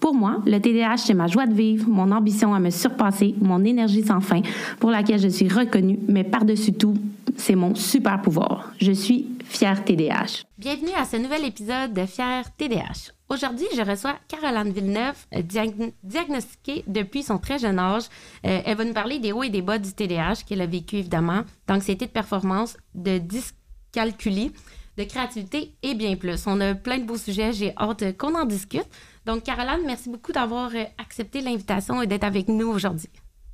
Pour moi, le TDAH, c'est ma joie de vivre, mon ambition à me surpasser, mon énergie sans fin, pour laquelle je suis reconnue, mais par-dessus tout, c'est mon super pouvoir. Je suis fière TDAH. Bienvenue à ce nouvel épisode de Fière TDAH. Aujourd'hui, je reçois Caroline Villeneuve, euh, diagnostiquée depuis son très jeune âge. Euh, elle va nous parler des hauts et des bas du TDAH qu'elle a vécu évidemment, d'anxiété de performance, de dyscalculie, de créativité et bien plus. On a plein de beaux sujets, j'ai hâte qu'on en discute. Donc, Caroline, merci beaucoup d'avoir euh, accepté l'invitation et d'être avec nous aujourd'hui.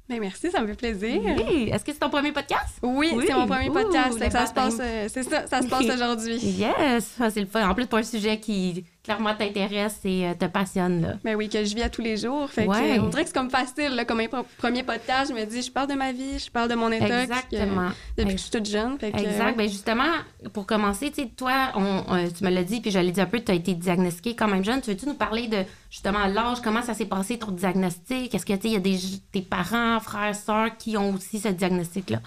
Bien, merci, ça me fait plaisir. Oui. Est-ce que c'est ton premier podcast? Oui, c'est mon premier podcast. ça, se passe, c'est ça, ça se passe aujourd'hui. Yes, c'est le fun. En plus, pour un sujet qui clairement t'intéresse et euh, te passionne. Là. Mais ben oui, que je vis à tous les jours. Fait que, on dirait que c'est comme facile, là, comme un premier podcast, je me dis, je parle de ma vie, je parle de mon état. Exactement. depuis que je suis toute jeune. Fait exact. Ben justement, pour commencer, toi, on, tu me l'as dit, puis je l'ai dit un peu, tu as été diagnostiqué quand même jeune. Tu veux-tu nous parler de justement l'âge, comment ça s'est passé ton diagnostic? Est-ce que, tu sais, il y a des, tes parents, frères, sœurs qui ont aussi ce diagnostic-là?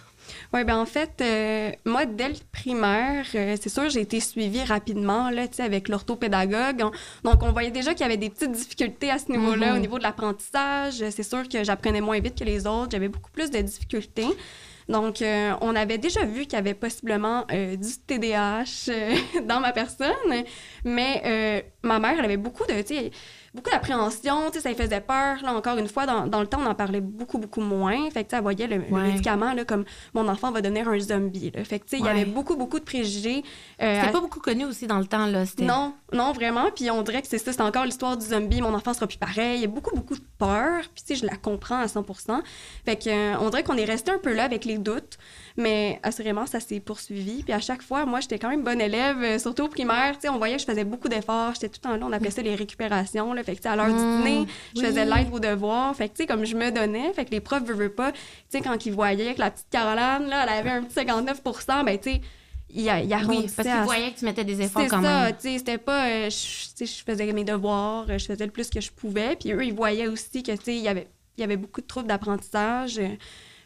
Oui, ben en fait, euh, moi, dès le primaire, euh, c'est sûr, j'ai été suivie rapidement là, avec l'orthopédagogue. donc, on voyait déjà qu'il y avait des petites difficultés à ce niveau-là, au mm-hmm. niveau de l'apprentissage. C'est sûr que j'apprenais moins vite que les autres. J'avais beaucoup plus de difficultés. Donc, euh, on avait déjà vu qu'il y avait possiblement du TDAH dans ma personne, mais ma mère, elle avait beaucoup de, beaucoup d'appréhension, tu sais, ça lui faisait peur. Là, encore une fois, dans, dans, le temps, on en parlait beaucoup, beaucoup moins. Fait que, elle voyait le, médicament là, comme mon enfant va devenir un zombie. Là. Fait que, tu sais, il y avait beaucoup, beaucoup de préjugés. Euh, c'était pas beaucoup connu aussi dans le temps, là. Non, non, vraiment. Puis on dirait que c'est ça, c'est encore l'histoire du zombie, mon enfant sera plus pareil. Il y a beaucoup, beaucoup de peur. Puis, tu sais, je la comprends à 100 Fait que, euh, on dirait qu'on est resté un peu là avec les doutes. Mais assurément, ça s'est poursuivi. Puis à chaque fois, moi, j'étais quand même bonne élève, euh, surtout au primaire. Tu sais, on voyait que je faisais beaucoup d'efforts. J'étais tout le temps là. On appelait ça les récupérations. Là. Fait que, à l'heure du mmh, dîner, je faisais l'aide aux devoirs. Fait que, tu sais, comme je me donnais, fait que les profs ne veulent pas. Tu sais, quand ils voyaient que la petite Caroline, là, elle avait un petit 59 ben, tu sais, il, a, il Oui, parce qu'ils voyaient que tu mettais des efforts quand ça, tu sais, c'était pas... Euh, je, je faisais mes devoirs, je faisais le plus que je pouvais. Puis eux, ils voyaient aussi que, tu sais, il y avait, il y avait beaucoup de troubles d'apprentissage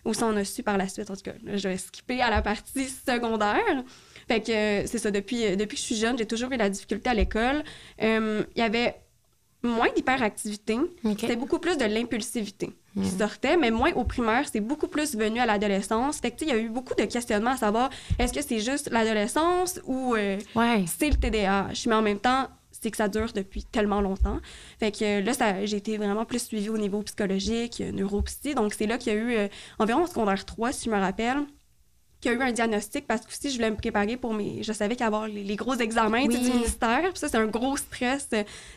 ou ça on a su par la suite. En tout cas, je vais skipper à la partie secondaire. Fait que euh, c'est ça, depuis, euh, depuis que je suis jeune, j'ai toujours eu la difficulté à l'école. Euh, il y avait moins d'hyperactivité. C'était beaucoup plus de l'impulsivité qui sortait, mais moins au primaire, c'est beaucoup plus venu à l'adolescence. Fait que, il y a eu beaucoup de questionnements à savoir est-ce que c'est juste l'adolescence ou c'est le TDAH. Mais en même temps, c'est que ça dure depuis tellement longtemps. Fait que euh, là, j'ai été vraiment plus suivie au niveau psychologique, euh, neuropsy. Donc, c'est là qu'il y a eu euh, environ en secondaire 3, si je me rappelle, qu'il y a eu un diagnostic parce que si je voulais me préparer pour mes. Je savais qu'avoir les, les, gros examens du ministère. Puis ça, c'est un gros stress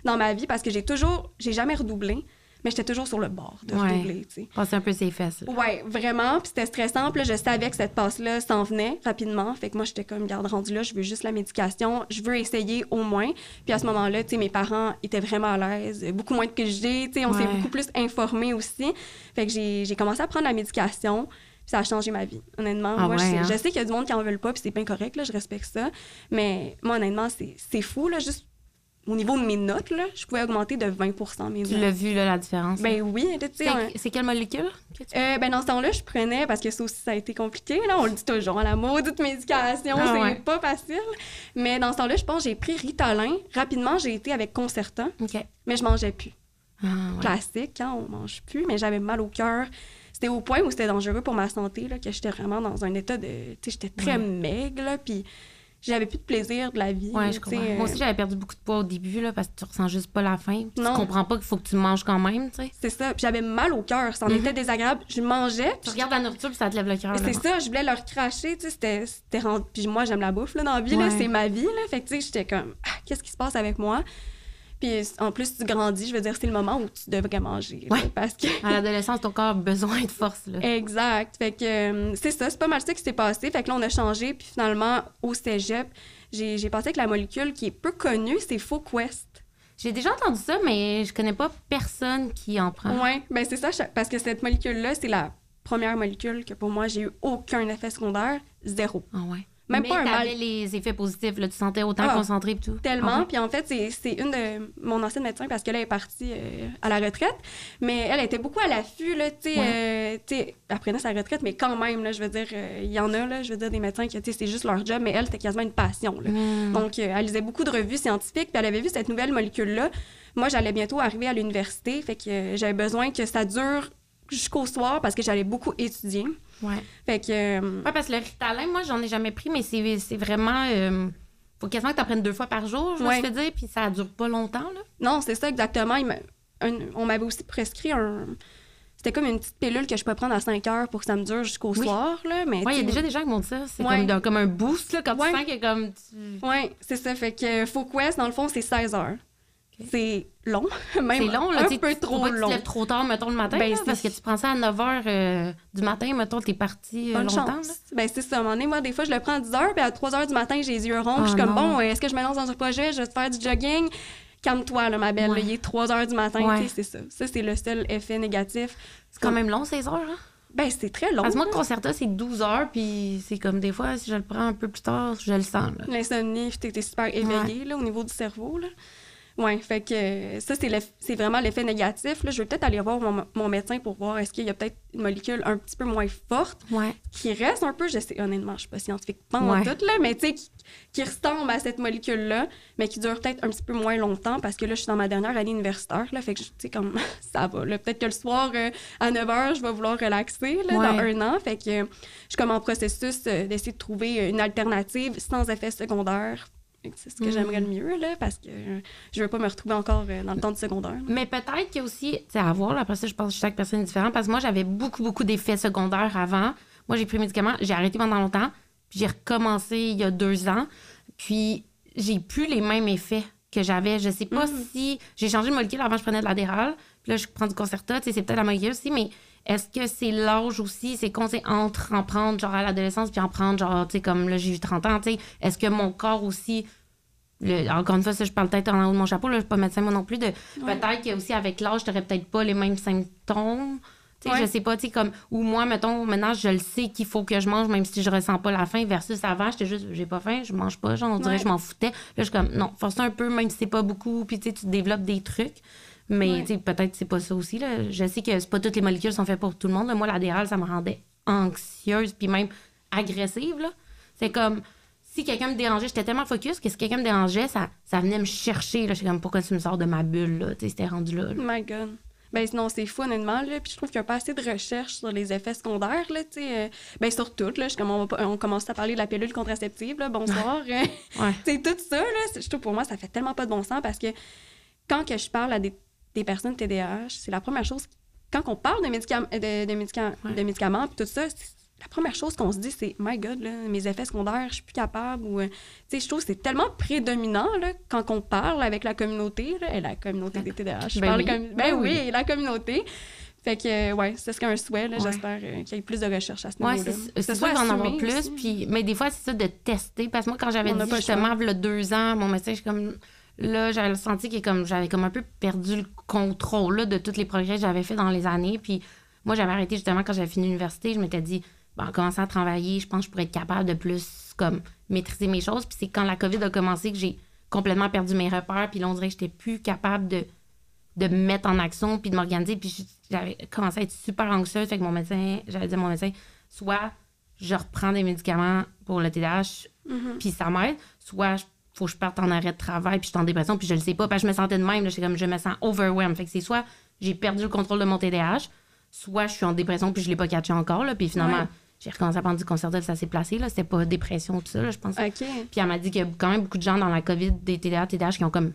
dans ma vie parce que j'ai toujours. J'ai jamais redoublé mais j'étais toujours sur le bord de redoubler, tu sais. Passer un peu ses fesses. Oui, vraiment. Puis c'était stressant. Puis là, je savais que cette passe-là s'en venait rapidement. Fait que moi, j'étais comme, garde rendu là, je veux juste la médication. Je veux essayer au moins. Puis à ce moment-là, tu sais, mes parents étaient vraiment à l'aise. Beaucoup moins que j'ai, tu sais. On s'est beaucoup plus informés aussi. Fait que j'ai commencé à prendre la médication. Ça a changé ma vie, honnêtement. Ah moi, je, hein? je, sais qu'il y a du monde qui en veulent pas, puis c'est bien correct, là, je respecte ça. Mais moi, honnêtement, c'est fou, là, juste au niveau de mes notes, là, je pouvais augmenter de 20 mes notes. Tu l'as vu, là, la différence? Ben oui. C'est quelle molécule? Euh, ben dans ce temps-là, je prenais, parce que ça aussi, ça a été compliqué, là, on le dit toujours, la maudite médication, ah, c'est pas facile. Mais dans ce temps-là, je pense j'ai pris Ritalin. Rapidement, j'ai été avec Concerta, mais je mangeais plus. Ah, Classique, hein, on mange plus, mais j'avais mal au cœur. C'était au point où c'était dangereux pour ma santé, là, que j'étais vraiment dans un état de... Tu sais, j'étais très maigre, puis j'avais plus de plaisir de la vie. Ouais, je comprends. Moi aussi, j'avais perdu beaucoup de poids au début, là, parce que tu ressens juste pas la faim. Tu comprends pas qu'il faut que tu manges quand même, tu sais. C'est ça. Puis j'avais mal au cœur. Ça en mhm. était désagréable. Je mangeais. Tu regardes la nourriture, puis ça te lève le cœur. C'est ça. Je voulais leur cracher, tu sais. C'était, c'était Puis moi, j'aime la bouffe, là, dans la vie, là. C'est ma vie, là. Fait que, tu sais, j'étais comme, ah, qu'est-ce qui se passe avec moi? Puis en plus, tu grandis, je veux dire, c'est le moment où tu devrais manger. parce que... à l'adolescence, ton corps a besoin de force. Là. Exact. Fait que euh, c'est ça, c'est pas mal ça qui s'est passé. Fait que là, on a changé. Puis finalement, au cégep, j'ai pensé que la molécule qui est peu connue, c'est FauQuest. J'ai déjà entendu ça, mais je connais pas personne qui en prend. Oui, ben c'est ça, parce que cette molécule-là, c'est la première molécule que pour moi, j'ai eu aucun effet secondaire, zéro. Ah ouais. Même Mais pas un mal. les effets positifs, là, tu sentais autant Ah, concentré et tout. Tellement. Ah ouais. Puis en fait, c'est- une de mon ancienne médecin parce qu'elle est partie euh, à la retraite. Mais elle était beaucoup à l'affût, là, tu sais. euh, tu sais, elle prenait sa retraite, mais quand même, là, je veux dire, euh, il y en a, là, je veux dire, des médecins qui, tu sais, c'est juste leur job, mais elle, c'était quasiment une passion, là. Mm. Donc, euh, elle lisait beaucoup de revues scientifiques, puis elle avait vu cette nouvelle molécule-là. Moi, j'allais bientôt arriver à l'université, fait que euh, j'avais besoin que ça dure jusqu'au soir parce que j'allais beaucoup étudier. Ouais. Fait que... euh, Ouais, parce que le Ritalin, moi, j'en ai jamais pris, mais c'est c'est vraiment. euh, faut quasiment que tu prennes deux fois par jour, je me Ouais. suis fait dire, puis ça dure pas longtemps, là. Non, c'est ça exactement. Il m'a- un- on m'avait aussi prescrit un. C'était comme une petite pilule que je peux prendre à 5 heures pour que ça me dure jusqu'au Oui. soir. Là, mais Ouais, il y a déjà des gens qui m'ont dit ça. C'est Ouais. comme, comme un boost, là, quand Ouais. tu sens que comme. tu- Ouais, c'est ça. Fait que FoQuest, dans le fond, c'est 16 heures. C'est long. Même C'est long, là. un tu peu trop que tu te long. lèves trop tard, mettons, le matin, Ben, là, parce que tu prends ça à 9 h du matin, mettons, t'es parti euh, longtemps. chance. Ben, c'est ça. À un moment donné, moi, des fois, je le prends à 10 heures, puis à 3 heures du matin, j'ai les yeux ronds. je suis Ah, comme, non. bon, est-ce que je me lance dans un projet? Je vais te faire du jogging. Calme-toi, là, ma belle. Ouais. là, il est 3 heures du matin. Ouais. tu C'est ça. Ça, c'est le seul effet négatif. C'est quand même long, 16 heures. Hein? Ben, c'est très long. Parce que moi, le concerta, c'est 12 heures, puis c'est comme des fois, si je le prends un peu plus tard, je le sens. L'insomnie, puis t'es super éveillé là, au niveau du cerveau. Là. Ouais, fait que euh, ça, c'est l'eff- c'est vraiment l'effet négatif. Là. Je vais peut-être aller voir mon, mon médecin pour voir est-ce qu'il y a peut-être une molécule un petit peu moins forte Ouais. qui reste un peu, je sais, honnêtement, je suis pas scientifique pas en Ouais. tout, là, mais tu sais, qui, qui ressemble à cette molécule-là, mais qui dure peut-être un petit peu moins longtemps parce que là, je suis dans ma dernière année universitaire, là, fait que, tu sais, comme, ça va, là. Peut-être que le soir, euh, à 9 h, je vais vouloir relaxer, là, Ouais. dans un an, fait que euh, je suis comme en processus euh, d'essayer de trouver une alternative sans effet secondaire. C'est ce que Mm. j'aimerais le mieux, là, parce que je veux pas me retrouver encore euh, dans le temps du secondaire. Mais peut-être qu'il y a aussi, tu sais, à voir, là, après ça, je pense que chaque personne est différente, parce que moi, j'avais beaucoup, beaucoup d'effets secondaires avant. Moi, j'ai pris mes médicaments, j'ai arrêté pendant longtemps, puis j'ai recommencé il y a deux ans, puis j'ai plus les mêmes effets que j'avais. Je sais pas Mhm. si j'ai changé de molécule, avant je prenais de l'adéral, puis là, je prends du Concerta, tu sais, c'est peut-être la molécule aussi, mais est-ce que c'est l'âge aussi, c'est qu'on entre en prendre genre à l'adolescence, puis en prendre genre, tu sais, comme là, j'ai eu 30 ans, tu sais, est-ce que mon corps aussi le- encore une fois, ça, je parle peut-être en haut de mon chapeau, là, je suis pas médecin moi non plus, de Ouais. peut-être que aussi avec l'âge, t'aurais peut-être pas les mêmes symptômes. Tu sais, Ouais. je sais pas, tu sais, comme, ou moi, mettons, maintenant, je le sais qu'il faut que je mange, même si je ressens pas la faim, versus avant, j'étais juste, j'ai pas faim, je mange pas, genre, on dirait, Ouais. je m'en foutais. Là, je suis comme, non, force un peu, même si c'est pas beaucoup, puis tu sais, tu développes des trucs. Mais, Ouais. peut-être c'est pas ça aussi, là. Je sais que c'est pas toutes les molécules sont faites pour tout le monde. là. Moi, l'adéral, ça me rendait anxieuse, puis même agressive. C'est comme, si quelqu'un me dérangeait, j'étais tellement focus que si quelqu'un me dérangeait, ça, ça venait me chercher, là. J'étais comme, pourquoi tu me sors de ma bulle, c'était rendu là. là. Oh my God. Ben sinon, c'est fou, honnêtement, là. Puis je trouve qu'il n'y a pas assez de recherche sur les effets secondaires, là, euh, Ben sur tout, là. Je- Comme on, va pas- on commence à parler de la pilule contraceptive, là. Bonsoir. euh, Ouais. c'est tout ça, là. Je trouve pour moi, ça fait tellement pas de bon sens parce que quand que je parle à des, des personnes TDAH, c'est la première chose. Quand on parle de, médicam- de, de, médicam- Ouais. de médicaments, puis tout ça, la première chose qu'on se dit, c'est My God, là, mes effets secondaires, je suis plus capable. Ou, euh, tu sais, je trouve que c'est tellement prédominant là, quand on parle avec la communauté, là, et la communauté des TDAH. Je Ben parle oui. comme- ben, Ben oui, oui. la communauté. Fait que, euh, ouais, c'est ce qu'un souhait. là. Ouais. J'espère euh, qu'il y ait plus de recherche à ce Ouais, niveau-là. c'est Que c'est ce sûr qu'il va en avoir plus. Puis, mais des fois, c'est ça de tester. Parce que moi, quand j'avais dit justement, il y a deux ans, mon médecin, je suis comme. Là, j'avais senti que comme j'avais comme un peu perdu le contrôle là, de tous les progrès que j'avais fait dans les années. Puis moi, j'avais arrêté justement quand j'avais fini l'université. Je m'étais dit, bon, en commençant à travailler, je pense que je pourrais être capable de plus comme maîtriser mes choses. Puis c'est quand la COVID a commencé que j'ai complètement perdu mes repères. Puis là, on dirait que j'étais plus capable de, de me mettre en action puis de m'organiser. Puis j'avais commencé à être super anxieuse. Fait que mon médecin, j'avais dit à mon médecin, soit je reprends des médicaments pour le TDAH, Mhm. puis ça m'aide, soit je- faut que je parte en arrêt de travail, puis je suis en dépression, puis je le sais pas, parce que je me sentais de même, là, comme, je me sens overwhelmed. Fait que c'est soit j'ai perdu le contrôle de mon TDAH, soit je suis en dépression, puis je l'ai pas catché encore, là, puis finalement, Ouais. j'ai recommencé à prendre du concerta, puis ça s'est placé, là, c'était pas dépression, tout ça, là, je pense. OK. Puis elle m'a dit qu'il y a quand même beaucoup de gens dans la COVID, des TDA, TDAH, qui ont comme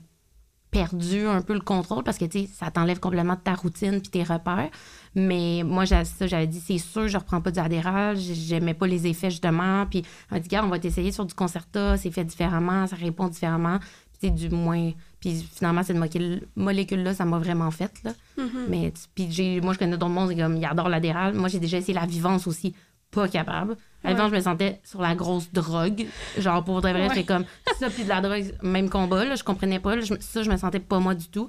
perdu un peu le contrôle parce que, tu sais, ça t'enlève complètement de ta routine puis tes repères. Mais moi, ça, j'avais dit, c'est sûr, je reprends pas du Adderall, j'aimais pas les effets, justement. Puis elle m'a dit, gars, on va t'essayer sur du Concerta, c'est fait différemment, ça répond différemment. Puis c'est du moins... Puis finalement, cette molécule- molécule-là, ça m'a vraiment fait, là. Mhm. Mais puis moi je connais d'autres monde comme ils adorent l'adéral. Moi j'ai déjà essayé la vivance aussi, pas capable. Ouais. vivance, je me sentais sur la grosse drogue. Genre pour de vrai, Ouais. j'étais comme ça puis de la drogue, même combat là, je comprenais pas là, je ça je me sentais pas moi du tout.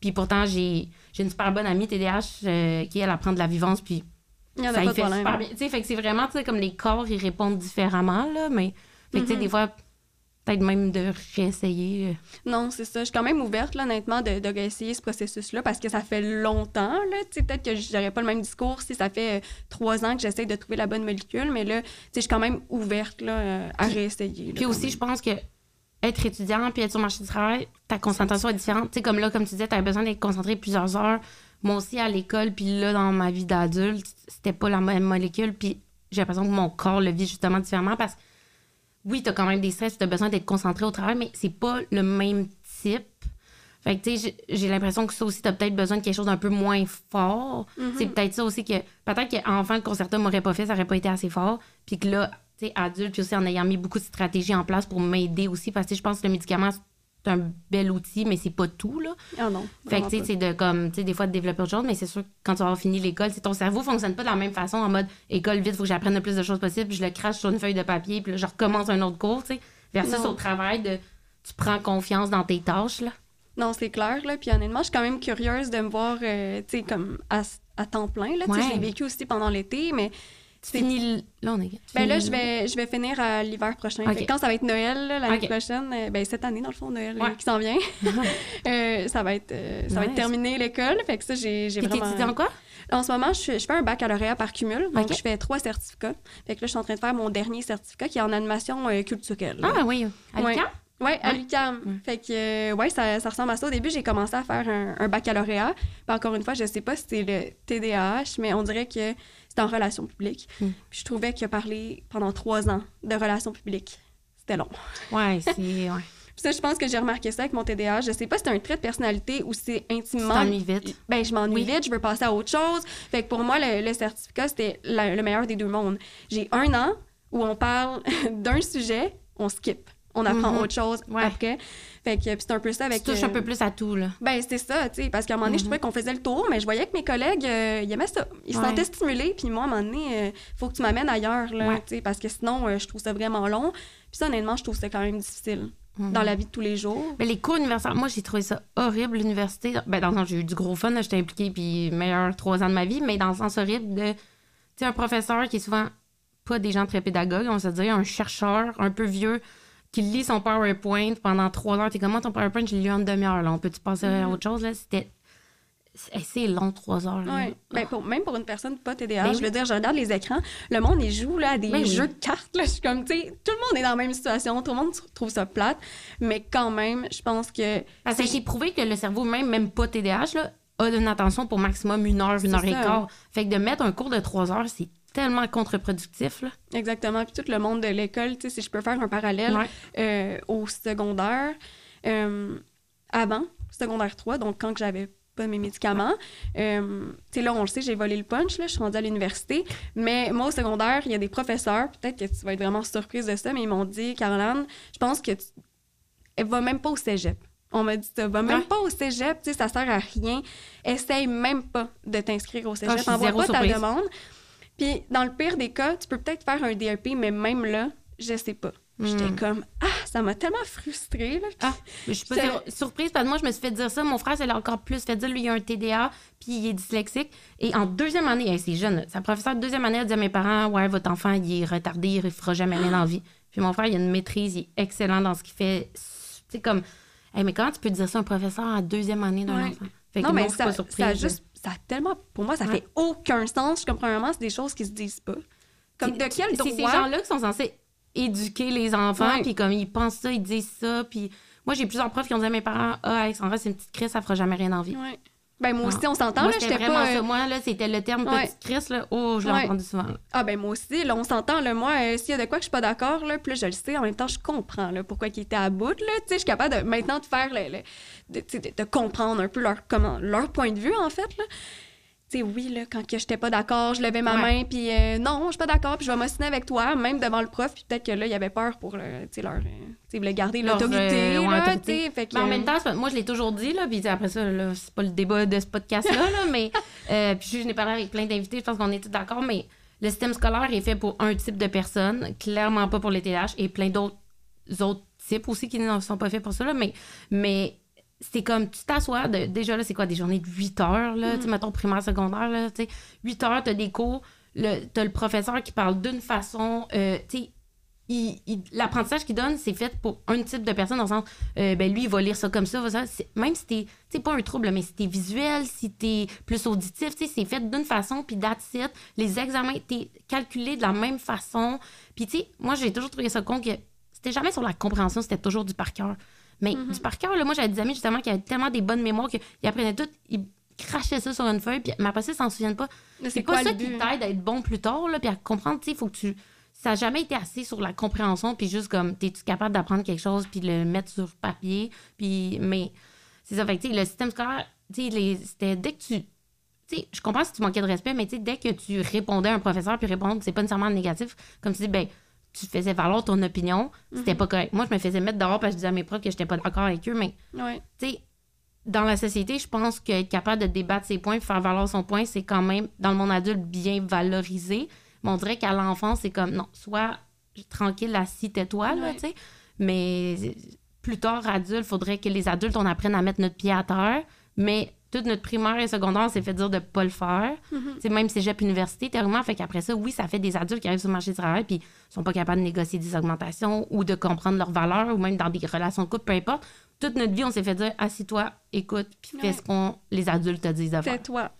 Puis pourtant j'ai j'ai une super bonne amie TDAH euh, qui elle apprend de la vivance puis Il y en a ça y fait problème. super bien. Tu sais, fait que c'est vraiment, tu sais, comme les corps, ils répondent différemment, là, mais, fait que, tu sais, Mhm. des fois, peut-être même de réessayer. euh. Non, c'est ça. Je suis quand même ouverte, là, honnêtement, de, de réessayer ce processus-là parce que ça fait longtemps. Là. Tu sais, Peut-être que j'aurais pas le même discours si ça fait euh, trois ans que j'essaie de trouver la bonne molécule, mais là, je suis quand même ouverte là, euh, à réessayer. là, Puis aussi, je pense que être étudiant puis être sur le marché du travail, ta concentration est différente. Tu sais, comme là, comme tu disais, tu avais besoin d'être concentré plusieurs heures. Moi aussi, à l'école, puis là, dans ma vie d'adulte, c'était pas la même molécule. Puis j'ai l'impression que mon corps le vit justement différemment parce que oui, tu as quand même des stress, tu as besoin d'être concentré au travail, mais c'est pas le même type. Fait que, tu sais, j'ai- l'impression que ça aussi, tu as peut-être besoin de quelque chose d'un peu moins fort. C'est peut-être ça aussi que, peut-être qu'enfant, le concerto m'aurait pas fait, ça aurait pas été assez fort. Puis que là, tu sais, adulte, puis aussi en ayant mis beaucoup de stratégies en place pour m'aider aussi, parce que je pense que le médicament, c'est un bel outil, mais c'est pas tout, là. Ah non. Fait que, tu sais, c'est de, comme, tu sais, des fois, de développer autre chose, mais c'est sûr que quand tu vas avoir fini l'école, ton cerveau fonctionne pas de la même façon en mode école vite, faut que j'apprenne le plus de choses possible, puis je le crache sur une feuille de papier, puis là, je recommence un autre cours, tu sais. Versus Non. au travail de, tu prends confiance dans tes tâches, là. Non, c'est clair, là. Puis honnêtement, je suis quand même curieuse de me voir, euh, tu sais, comme à, à temps plein, là. Tu sais, Ouais. je l'ai vécu aussi pendant l'été, mais Tu finis, là, on est. Ben là, je vais, je vais finir à l'hiver prochain. Ok. Fait que quand ça va être Noël, l'année prochaine, euh, ben cette année, dans le fond, Noël euh, Ouais. qui s'en vient, euh, ça va être, euh, ça va être terminé l'école. Fait que ça, j'ai vraiment... en quoi? En ce moment, je, fais- je fais un baccalauréat par cumul. Donc, je fais trois certificats. Fait que là, je suis en train de faire mon dernier certificat qui est en animation euh, culturelle. Ah oui, à Ouais. Ouais, à Ouais. l'UQAM. Fait que, euh, ouais, ça, ça ressemble à ça. Au début, j'ai commencé à faire un, un baccalauréat. Puis encore une fois, je sais pas si c'est le TDAH, mais on dirait que c'est en relations publiques. Mm. Puis je trouvais que parler pendant trois ans de relations publiques, c'était long. Ouais, c'est. Ouais. Puis ça, je pense que j'ai remarqué ça avec mon TDAH. Je sais pas si c'est un trait de personnalité ou c'est Tu intimement. t'ennuies vite. Ben, je m'ennuie Oui. vite, je veux passer à autre chose. Fait que pour moi, le, le certificat, c'était le meilleur des deux mondes. J'ai un an où on parle d'un sujet, on skip. On apprend Mhm. autre chose Ouais. après. Fait que puis c'est un peu ça avec. Tu touches euh, un peu plus à tout, là. Ben, c'est ça, tu sais, parce qu'à un moment donné, je Mhm. trouvais qu'on faisait le tour, mais je voyais que mes collègues, euh, ils aimaient ça. Ils se sentaient stimulés, puis moi, à un moment donné, euh, faut que tu m'amènes ailleurs, là, Ouais. tu sais, parce que sinon, euh, je trouve ça vraiment long. Puis ça, honnêtement, je trouve ça quand même difficile dans la vie de tous les jours. Mais les cours universitaires, moi, j'ai trouvé ça horrible, l'université. Ben, dans le sens, j'ai eu du gros fun, j'étais impliquée, puis meilleur trois ans de ma vie, mais dans le sens horrible de, tu sais, un professeur qui est souvent pas des gens très pédagogues, on va se dire, un chercheur un peu vieux qui lit son PowerPoint pendant trois heures. T'es comment ton PowerPoint? Je l'ai lu en demi-heure, là. On peut-tu passer à Mhm. autre chose, là? C'était. C'est c'est long, trois heures. Ouais. Ben, pour, même pour une personne pas TDAH, Ben je oui. veux dire, je regarde les écrans, le monde, il joue là, à des Ben oui. jeux de cartes. Là. Je suis comme, tu sais, tout le monde est dans la même situation, tout le monde trouve ça plate, mais quand même, je pense que. Parce que j'ai prouvé que le cerveau, même, même pas TDAH, là, a une attention pour maximum une heure, une C'est heure et quart. Fait que de mettre un cours de trois heures, c'est tellement contre-productif, là. Exactement. Puis tout le monde de l'école, tu sais, si je peux faire un parallèle Ouais. euh, au secondaire, euh, avant, secondaire 3, donc quand j'avais pas mes médicaments, euh, tu sais, là, on le sait, j'ai volé le punch, là, je suis rendue à l'université, mais moi, au secondaire, il y a des professeurs, peut-être que tu vas être vraiment surprise de ça, mais ils m'ont dit, Caroline, je pense que tu... elle va même pas au cégep. On m'a dit ça, va même Ouais. pas au cégep, tu sais, ça sert à rien. Essaye même pas de t'inscrire au Ah, je cégep. Envoie pas ta demande. Puis, dans le pire des cas, tu peux peut-être faire un DEP, mais même là, je sais pas. J'étais Hmm. comme, ah, ça m'a tellement frustrée. Là. Ah, mais je suis pas surprise parce que moi, je me suis fait dire ça. Mon frère, ça l'a encore plus fait dire. Lui, il a un TDA, puis il est dyslexique. Et en deuxième année, c'est jeune, sa professeure de deuxième année a dit à mes parents Ouais, votre enfant, il est retardé, il ne fera jamais rien dans la vie. Puis mon frère, il a une maîtrise, il est excellent dans ce qu'il fait. C'est comme, Hey, mais comment tu peux dire ça à un professeur en deuxième année d'un Ouais. enfant? Fait que non, mais je suis ça, pas surprise. ça a juste, ça a tellement, pour moi, ça Ouais. fait aucun sens. Comme, premièrement, c'est des choses qui se disent pas. Comme, de quel C'est droit? ces gens-là qui sont censés éduquer les enfants, puis comme ils pensent ça, ils disent ça. Puis moi, j'ai plusieurs profs qui ont dit à mes parents Ah, Alexandra, c'est une petite crise, ça fera jamais rien en vie. Ouais. Ben, moi aussi, Ah. on s'entend, Moi, c'était vraiment pas... euh, ça. Moi, là, c'était le terme Ouais. petite crise, là. Oh, je l'ai Ouais. entendu souvent. là. Ah ben moi aussi, là, on s'entend, là, moi, euh, s'il y a de quoi que je suis pas d'accord, là, là, je le sais, en même temps, je comprends, là, pourquoi ils étaient à bout, là, tu sais, je suis capable de, maintenant de faire, le, le- de, tu sais, de- de comprendre un peu leur, comment, leur point de vue, en fait, là. Sais, oui, là, quand que j'étais pas d'accord, je levais ma Ouais. main, puis euh, non, je suis pas d'accord, puis je vais m'ostiner avec toi, même devant le prof, puis peut-être que là, il y avait peur pour, le, tu sais, leur, euh, tu sais, ils voulaient garder Leur, l'autorité, euh, ouais, fait que... Mais en même temps, moi, je l'ai toujours dit, là, puis après ça, là, c'est pas le débat de ce podcast-là, là, mais euh, puis je n'ai parlé avec plein d'invités, je pense qu'on est tous d'accord, mais le système scolaire est fait pour un type de personnes, clairement pas pour les TDAH, et plein d'autres autres types aussi qui ne sont pas faits pour ça, là, mais, mais c'est comme, tu t'assois, de- déjà là, c'est quoi, des journées de 8 heures, là, tu sais, mettons primaire, secondaire, là, tu sais, 8 heures, t'as des cours, le, t'as le professeur qui parle d'une façon, euh, tu sais, il- il- l'apprentissage qu'il donne, c'est fait pour un type de personne, dans le sens, euh, ben lui, il va lire ça comme ça, va ça. C'est- même si t'es, tu pas un trouble, mais si t'es visuel, si t'es plus auditif, tu sais, c'est fait d'une façon, puis that's it. Les examens, t'es calculé de la même façon. Puis, tu sais, moi, j'ai toujours trouvé ça con que c'était jamais sur la compréhension, c'était toujours du par cœur. Mais du par cœur, là, moi, j'avais des amis, justement, qui avaient tellement des bonnes mémoires qu'ils apprenaient tout, ils crachaient ça sur une feuille, puis mais après ça, ils s'en souviennent pas. C'est quoi pas ça qui t'aide à être bon plus tard, là, puis à comprendre, tu sais, il faut que tu... Ça n'a jamais été assez sur la compréhension, puis juste comme, es-tu capable d'apprendre quelque chose, puis de le mettre sur papier, puis... Mais c'est ça, fait que, tu sais, le système scolaire, tu sais, les- c'était dès que tu... Tu sais, je comprends si tu manquais de respect, mais tu sais, dès que tu répondais à un professeur, puis répondre, c'est pas nécessairement négatif, comme tu dis, ben, tu faisais valoir ton opinion, c'était pas correct. Moi, je me faisais mettre dehors parce que je disais à mes profs que j'étais pas d'accord avec eux, mais Ouais. tu sais, dans la société, je pense qu'être capable de débattre ses points, faire valoir son point, c'est quand même, dans le monde adulte, bien valorisé. Mais on dirait qu'à l'enfance, c'est comme, non, soit tranquille, assis, tais-toi, Ouais. tu sais. Mais plus tard, adulte, faudrait que les adultes, on apprenne à mettre notre pied à terre. Mais toute notre primaire et secondaire, on s'est fait dire de pas le faire. Mhm. Tu sais, même cégep université, théoriquement. Fait qu'après ça, oui, ça fait des adultes qui arrivent sur le marché du travail puis sont pas capables de négocier des augmentations ou de comprendre leurs valeurs ou même dans des relations de couple, peu importe. Toute notre vie, on s'est fait dire assis-toi, écoute, puis fais Ouais. ce qu'on les adultes te disent de faire. Tais-toi.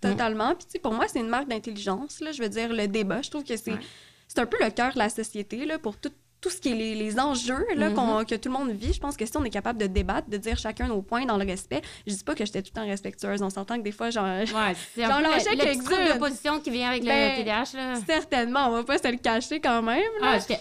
Totalement. Puis, tu sais, pour moi, c'est une marque d'intelligence. là. Je veux dire, le débat, je trouve que c'est Ouais. c'est un peu le cœur de la société là, pour tout, tout ce qui est les, les enjeux là, Mhm. qu'on- que tout le monde vit. Je pense que si on est capable de débattre, de dire chacun nos points dans le respect, je dis pas que j'étais tout le temps respectueuse. On s'entend que des fois, genre, Ouais, c'est un peu le, le qui vient avec Ben, le TDAH, là. certainement, on va pas se le cacher quand même. là. Ah.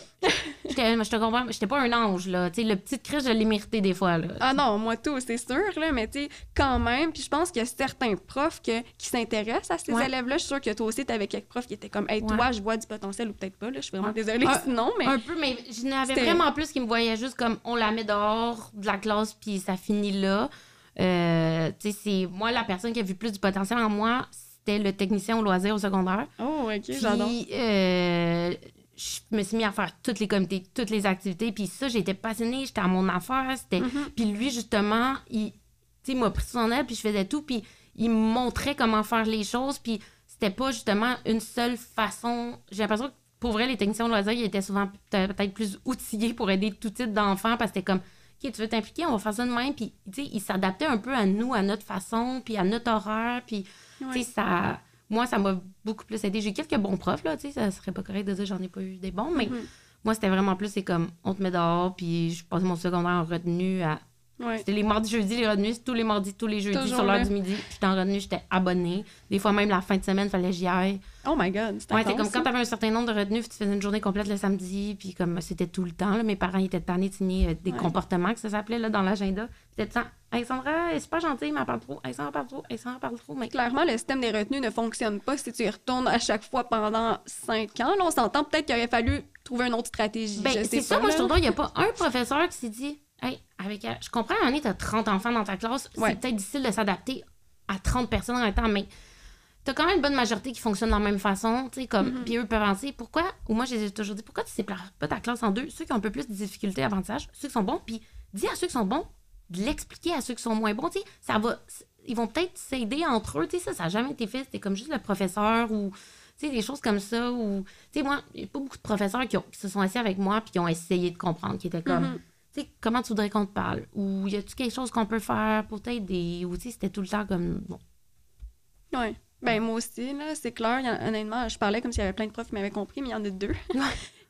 J'étais- Je te comprends, j'étais pas un ange, là. Tu sais, le petit cri, je l'ai mérité des fois, là. Ah non, moi tout, c'est sûr, là, mais tu sais, quand même, puis je pense qu'il y a certains profs que- qui s'intéressent à ces Ouais. élèves-là. Je suis sûre que toi aussi, t'avais quelques profs qui étaient comme, hey, Ouais. toi, je vois du potentiel ou peut-être pas, là, je suis vraiment Ouais. désolée Un- sinon, mais. Un peu, mais je n'avais vraiment plus qui me voyaient juste comme on la met dehors de la classe puis ça finit là. Euh, tu sais, c'est moi la personne qui a vu plus du potentiel en moi, c'était le technicien au loisir au secondaire. Oh, ok, j'adore. euh, je me suis mis à faire tous les comités, toutes les activités. Puis ça, j'étais passionnée, j'étais à mon affaire. C'était... Mhm. Puis lui, justement, il, m'a pris son aile, puis je faisais tout. Puis il me montrait comment faire les choses. Puis c'était pas justement une seule façon. J'ai l'impression que pour vrai, les techniciens de loisirs, ils étaient souvent peut- peut-être plus outillés pour aider tout type d'enfants parce que c'était comme, OK, tu veux t'impliquer, on va faire ça de même. Puis, tu sais, ils s'adaptaient un peu à nous, à notre façon, puis à notre horaire. Puis, tu Ouais. sais, ça. Moi, ça m'a beaucoup plus aidé. J'ai quelques bons profs, là, tu sais, ça serait pas correct de dire j'en ai pas eu des bons, mais Mhm. moi, c'était vraiment plus, c'est comme, on te met dehors, puis je passais mon secondaire en retenue à Ouais. c'était les mardis, jeudis, les retenues, tous les mardis, tous les jeudis, Toujours sur l'heure du midi. J'étais en retenue, j'étais abonnée. Des fois, même la fin de semaine, fallait que j'y aille. Oh my god, c'est Ouais, c'est comme quand t'avais un certain nombre de retenues, tu faisais une journée complète le samedi, puis comme c'était tout le temps. là, mes parents étaient tannés de signer euh, des Ouais. comportements, que ça s'appelait là, dans l'agenda. C'était temps, Alexandra, elle est super gentille, mais elle parle trop. Alexandra parle trop. Alexandra parle trop. Mais Clairement, le système des retenues ne fonctionne pas si tu y retournes à chaque fois pendant cinq ans. Là, on s'entend peut-être qu'il aurait fallu trouver une autre stratégie. Ben, c'est ça, pas, moi, je trouve, il n'y a pas un professeur qui s'est dit, avec, je comprends, à moment donné, t'as 30 enfants dans ta classe, Ouais. c'est peut-être difficile de s'adapter à 30 personnes en même temps, mais t'as quand même une bonne majorité qui fonctionne de la même façon, tu sais, comme, Mm-hmm. puis eux peuvent penser, pourquoi, ou moi, je les ai toujours dit, pourquoi tu sépares pas ta classe en deux, ceux qui ont un peu plus de difficultés d'apprentissage, ceux qui sont bons, puis dis à ceux qui sont bons, de l'expliquer à ceux qui sont moins bons, tu sais, ça va, ils vont peut-être s'aider entre eux, tu sais, ça, ça n'a jamais été fait, c'était comme juste le professeur ou, tu sais, des choses comme ça, ou, tu sais, moi, il n'y a pas beaucoup de professeurs qui, ont- qui se sont assis avec moi puis qui ont essayé de comprendre, qui étaient comme, Mhm. tu sais, comment tu voudrais qu'on te parle, ou y a-tu quelque chose qu'on peut faire pour t'aider, ou, tu sais, c'était tout le temps comme, bon, Ouais. Ben, moi aussi, là, c'est clair. Il y en- honnêtement, je parlais comme s'il y avait plein de profs qui m'avaient compris, mais il y en a deux.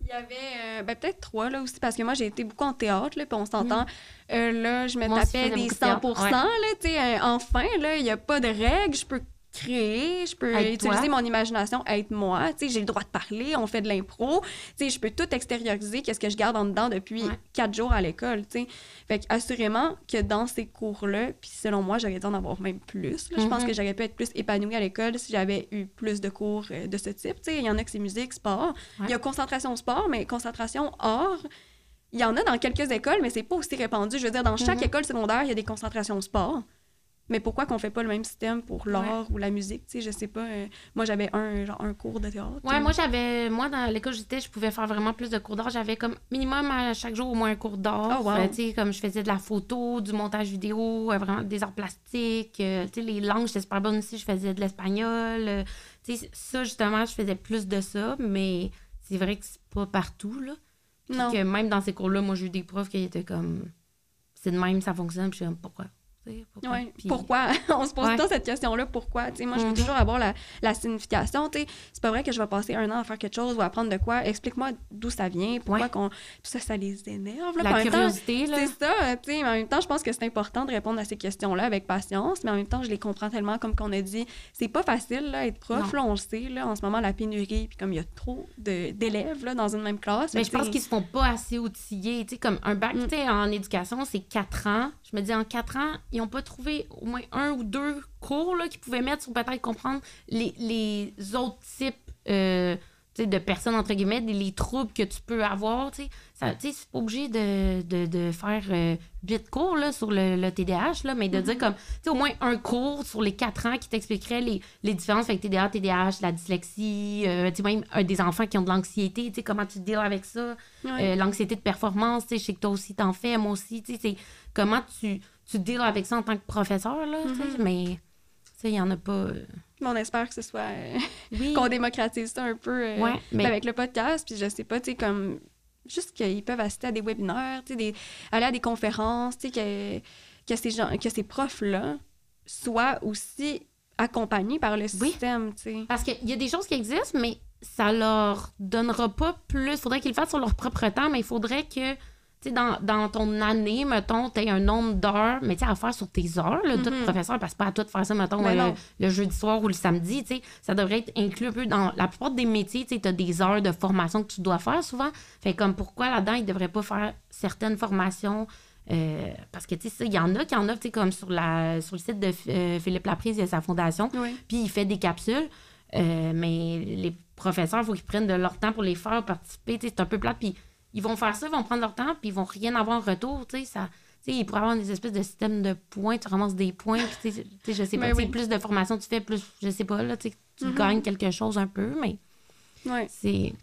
Il y avait euh, ben, peut-être trois là aussi, parce que moi j'ai été beaucoup en théâtre, là, puis on s'entend. euh, là, je me Mm. Moi tapais des beaucoup 100 de ouais. là, tu sais, euh, enfin, là, il n'y a pas de règles, je peux créer, je peux Être toi. utiliser mon imagination, être moi, tu sais, j'ai le droit de parler, on fait de l'impro, tu sais, je peux tout extérioriser, qu'est-ce que je garde en dedans depuis Ouais. quatre jours à l'école, tu sais. Fait que, assurément que dans ces cours-là, puis selon moi, j'aurais dû en avoir même plus. Je pense Mhm. que j'aurais pu être plus épanouie à l'école si j'avais eu plus de cours euh, de ce type, tu sais. Il y en a que c'est musique, sport. Il y a concentration sport, mais concentration hors. Il y en a dans quelques écoles, mais c'est pas aussi répandu. Je veux dire, dans chaque Mhm. école secondaire, il y a des concentrations sport. Mais pourquoi qu'on fait pas le même système pour l'art ou la musique, tu sais, je sais pas. euh, moi, j'avais un, genre, un cours de théâtre. Ouais, moi, j'avais. Moi, dans l'école où j'étais, je pouvais faire vraiment plus de cours d'art. J'avais comme minimum à chaque jour au moins un cours d'art. Oh, wow. Euh, tu sais, comme je faisais de la photo, du montage vidéo, euh, vraiment des arts plastiques. euh, tu sais, les langues, j'étais super bonne aussi. Je faisais de l'espagnol. euh, tu sais, ça, justement, je faisais plus de ça. Mais c'est vrai que c'est pas partout, là. Puis Non. que même dans ces cours-là, moi, j'ai eu des profs qui étaient comme. C'est de même, ça fonctionne. Puis je suis comme, pourquoi? Pourquoi? Ouais. Puis- Pourquoi? On se pose Ouais. tant cette question-là, pourquoi? Moi, je veux Mhm. toujours avoir la, la signification. C'est pas vrai que je vais passer un an à faire quelque chose ou à apprendre de quoi. Explique-moi d'où ça vient, pourquoi qu'on... Puis ça, ça les énerve. Là, La temps, curiosité, là. C'est ça, mais en même temps, je pense que c'est important de répondre à ces questions-là avec patience, mais en même temps, je les comprends tellement, comme qu'on a dit, c'est pas facile, là, être prof, là, on le sait, là, en ce moment, la pénurie, puis comme il y a trop d'élèves, dans une même classe. Mais je pense qu'ils se font pas assez outiller. Tu sais, comme un bac, Mm. en éducation, c'est quatre ans. Je me dis, en quatre ans, ils ont pas trouvé au moins un ou deux cours qu'ils pouvaient mettre sur peut-être comprendre les, les autres types euh, de personnes, entre guillemets, les troubles que tu peux avoir. Tu sais, c'est pas obligé de, de, de faire euh, huit cours là, sur le, le TDAH, là, mais de dire comme, tu sais, au moins un cours sur les quatre ans qui t'expliquerait les, les différences avec TDA, TDAH, la dyslexie, euh, tu même euh, des enfants qui ont de l'anxiété, tu sais, comment tu deals avec ça. L'anxiété de performance, tu sais, je sais que toi aussi t'en fais, moi aussi, tu sais, comment tu, tu deals avec ça en tant que professeur, là, Mm-hmm. mais, tu sais, il y en a pas... euh, on espère que ce soit... euh, Oui, qu'on démocratise ça un peu euh, Ouais, mais- avec le podcast. Puis je sais pas, tu sais, comme juste qu'ils peuvent assister à des webinaires, des- aller à des conférences, tu sais, que, que ces gens, que ces profs-là soient aussi accompagnés par le Oui. système, tu sais. Parce qu'il y a des choses qui existent, mais ça leur donnera pas plus. Il faudrait qu'ils le fassent sur leur propre temps, mais il faudrait que, dans, dans ton année, mettons, tu aies un nombre d'heures, mais tu sais, à faire sur tes heures, là, tout professeur passe pas à toi de faire ça, mettons, euh, le jeudi soir ou le samedi, tu sais. Ça devrait être inclus un peu dans la plupart des métiers, tu sais, tu as des heures de formation que tu dois faire souvent. Fait comme pourquoi là-dedans, ils devraient pas faire certaines formations. euh, parce que, tu sais, il y en a qui en offrent, tu sais, comme sur, la, sur le site de euh, Philippe Laprise, il y a sa fondation. Oui. Puis il fait des capsules. Euh, mais les professeurs, il faut qu'ils prennent de leur temps pour les faire participer. Tu sais, C'est un peu plate. Puis ils vont faire ça, ils vont prendre leur temps, puis ils vont rien avoir en retour. Tu sais, ça, avoir des espèces de systèmes de points. Tu ramasses des points. Puis, tu sais, je sais pas. Ben oui. Plus de formation tu fais, plus, je sais pas, là, tu Mhm. gagnes quelque chose un peu. Mais Ouais. c'est.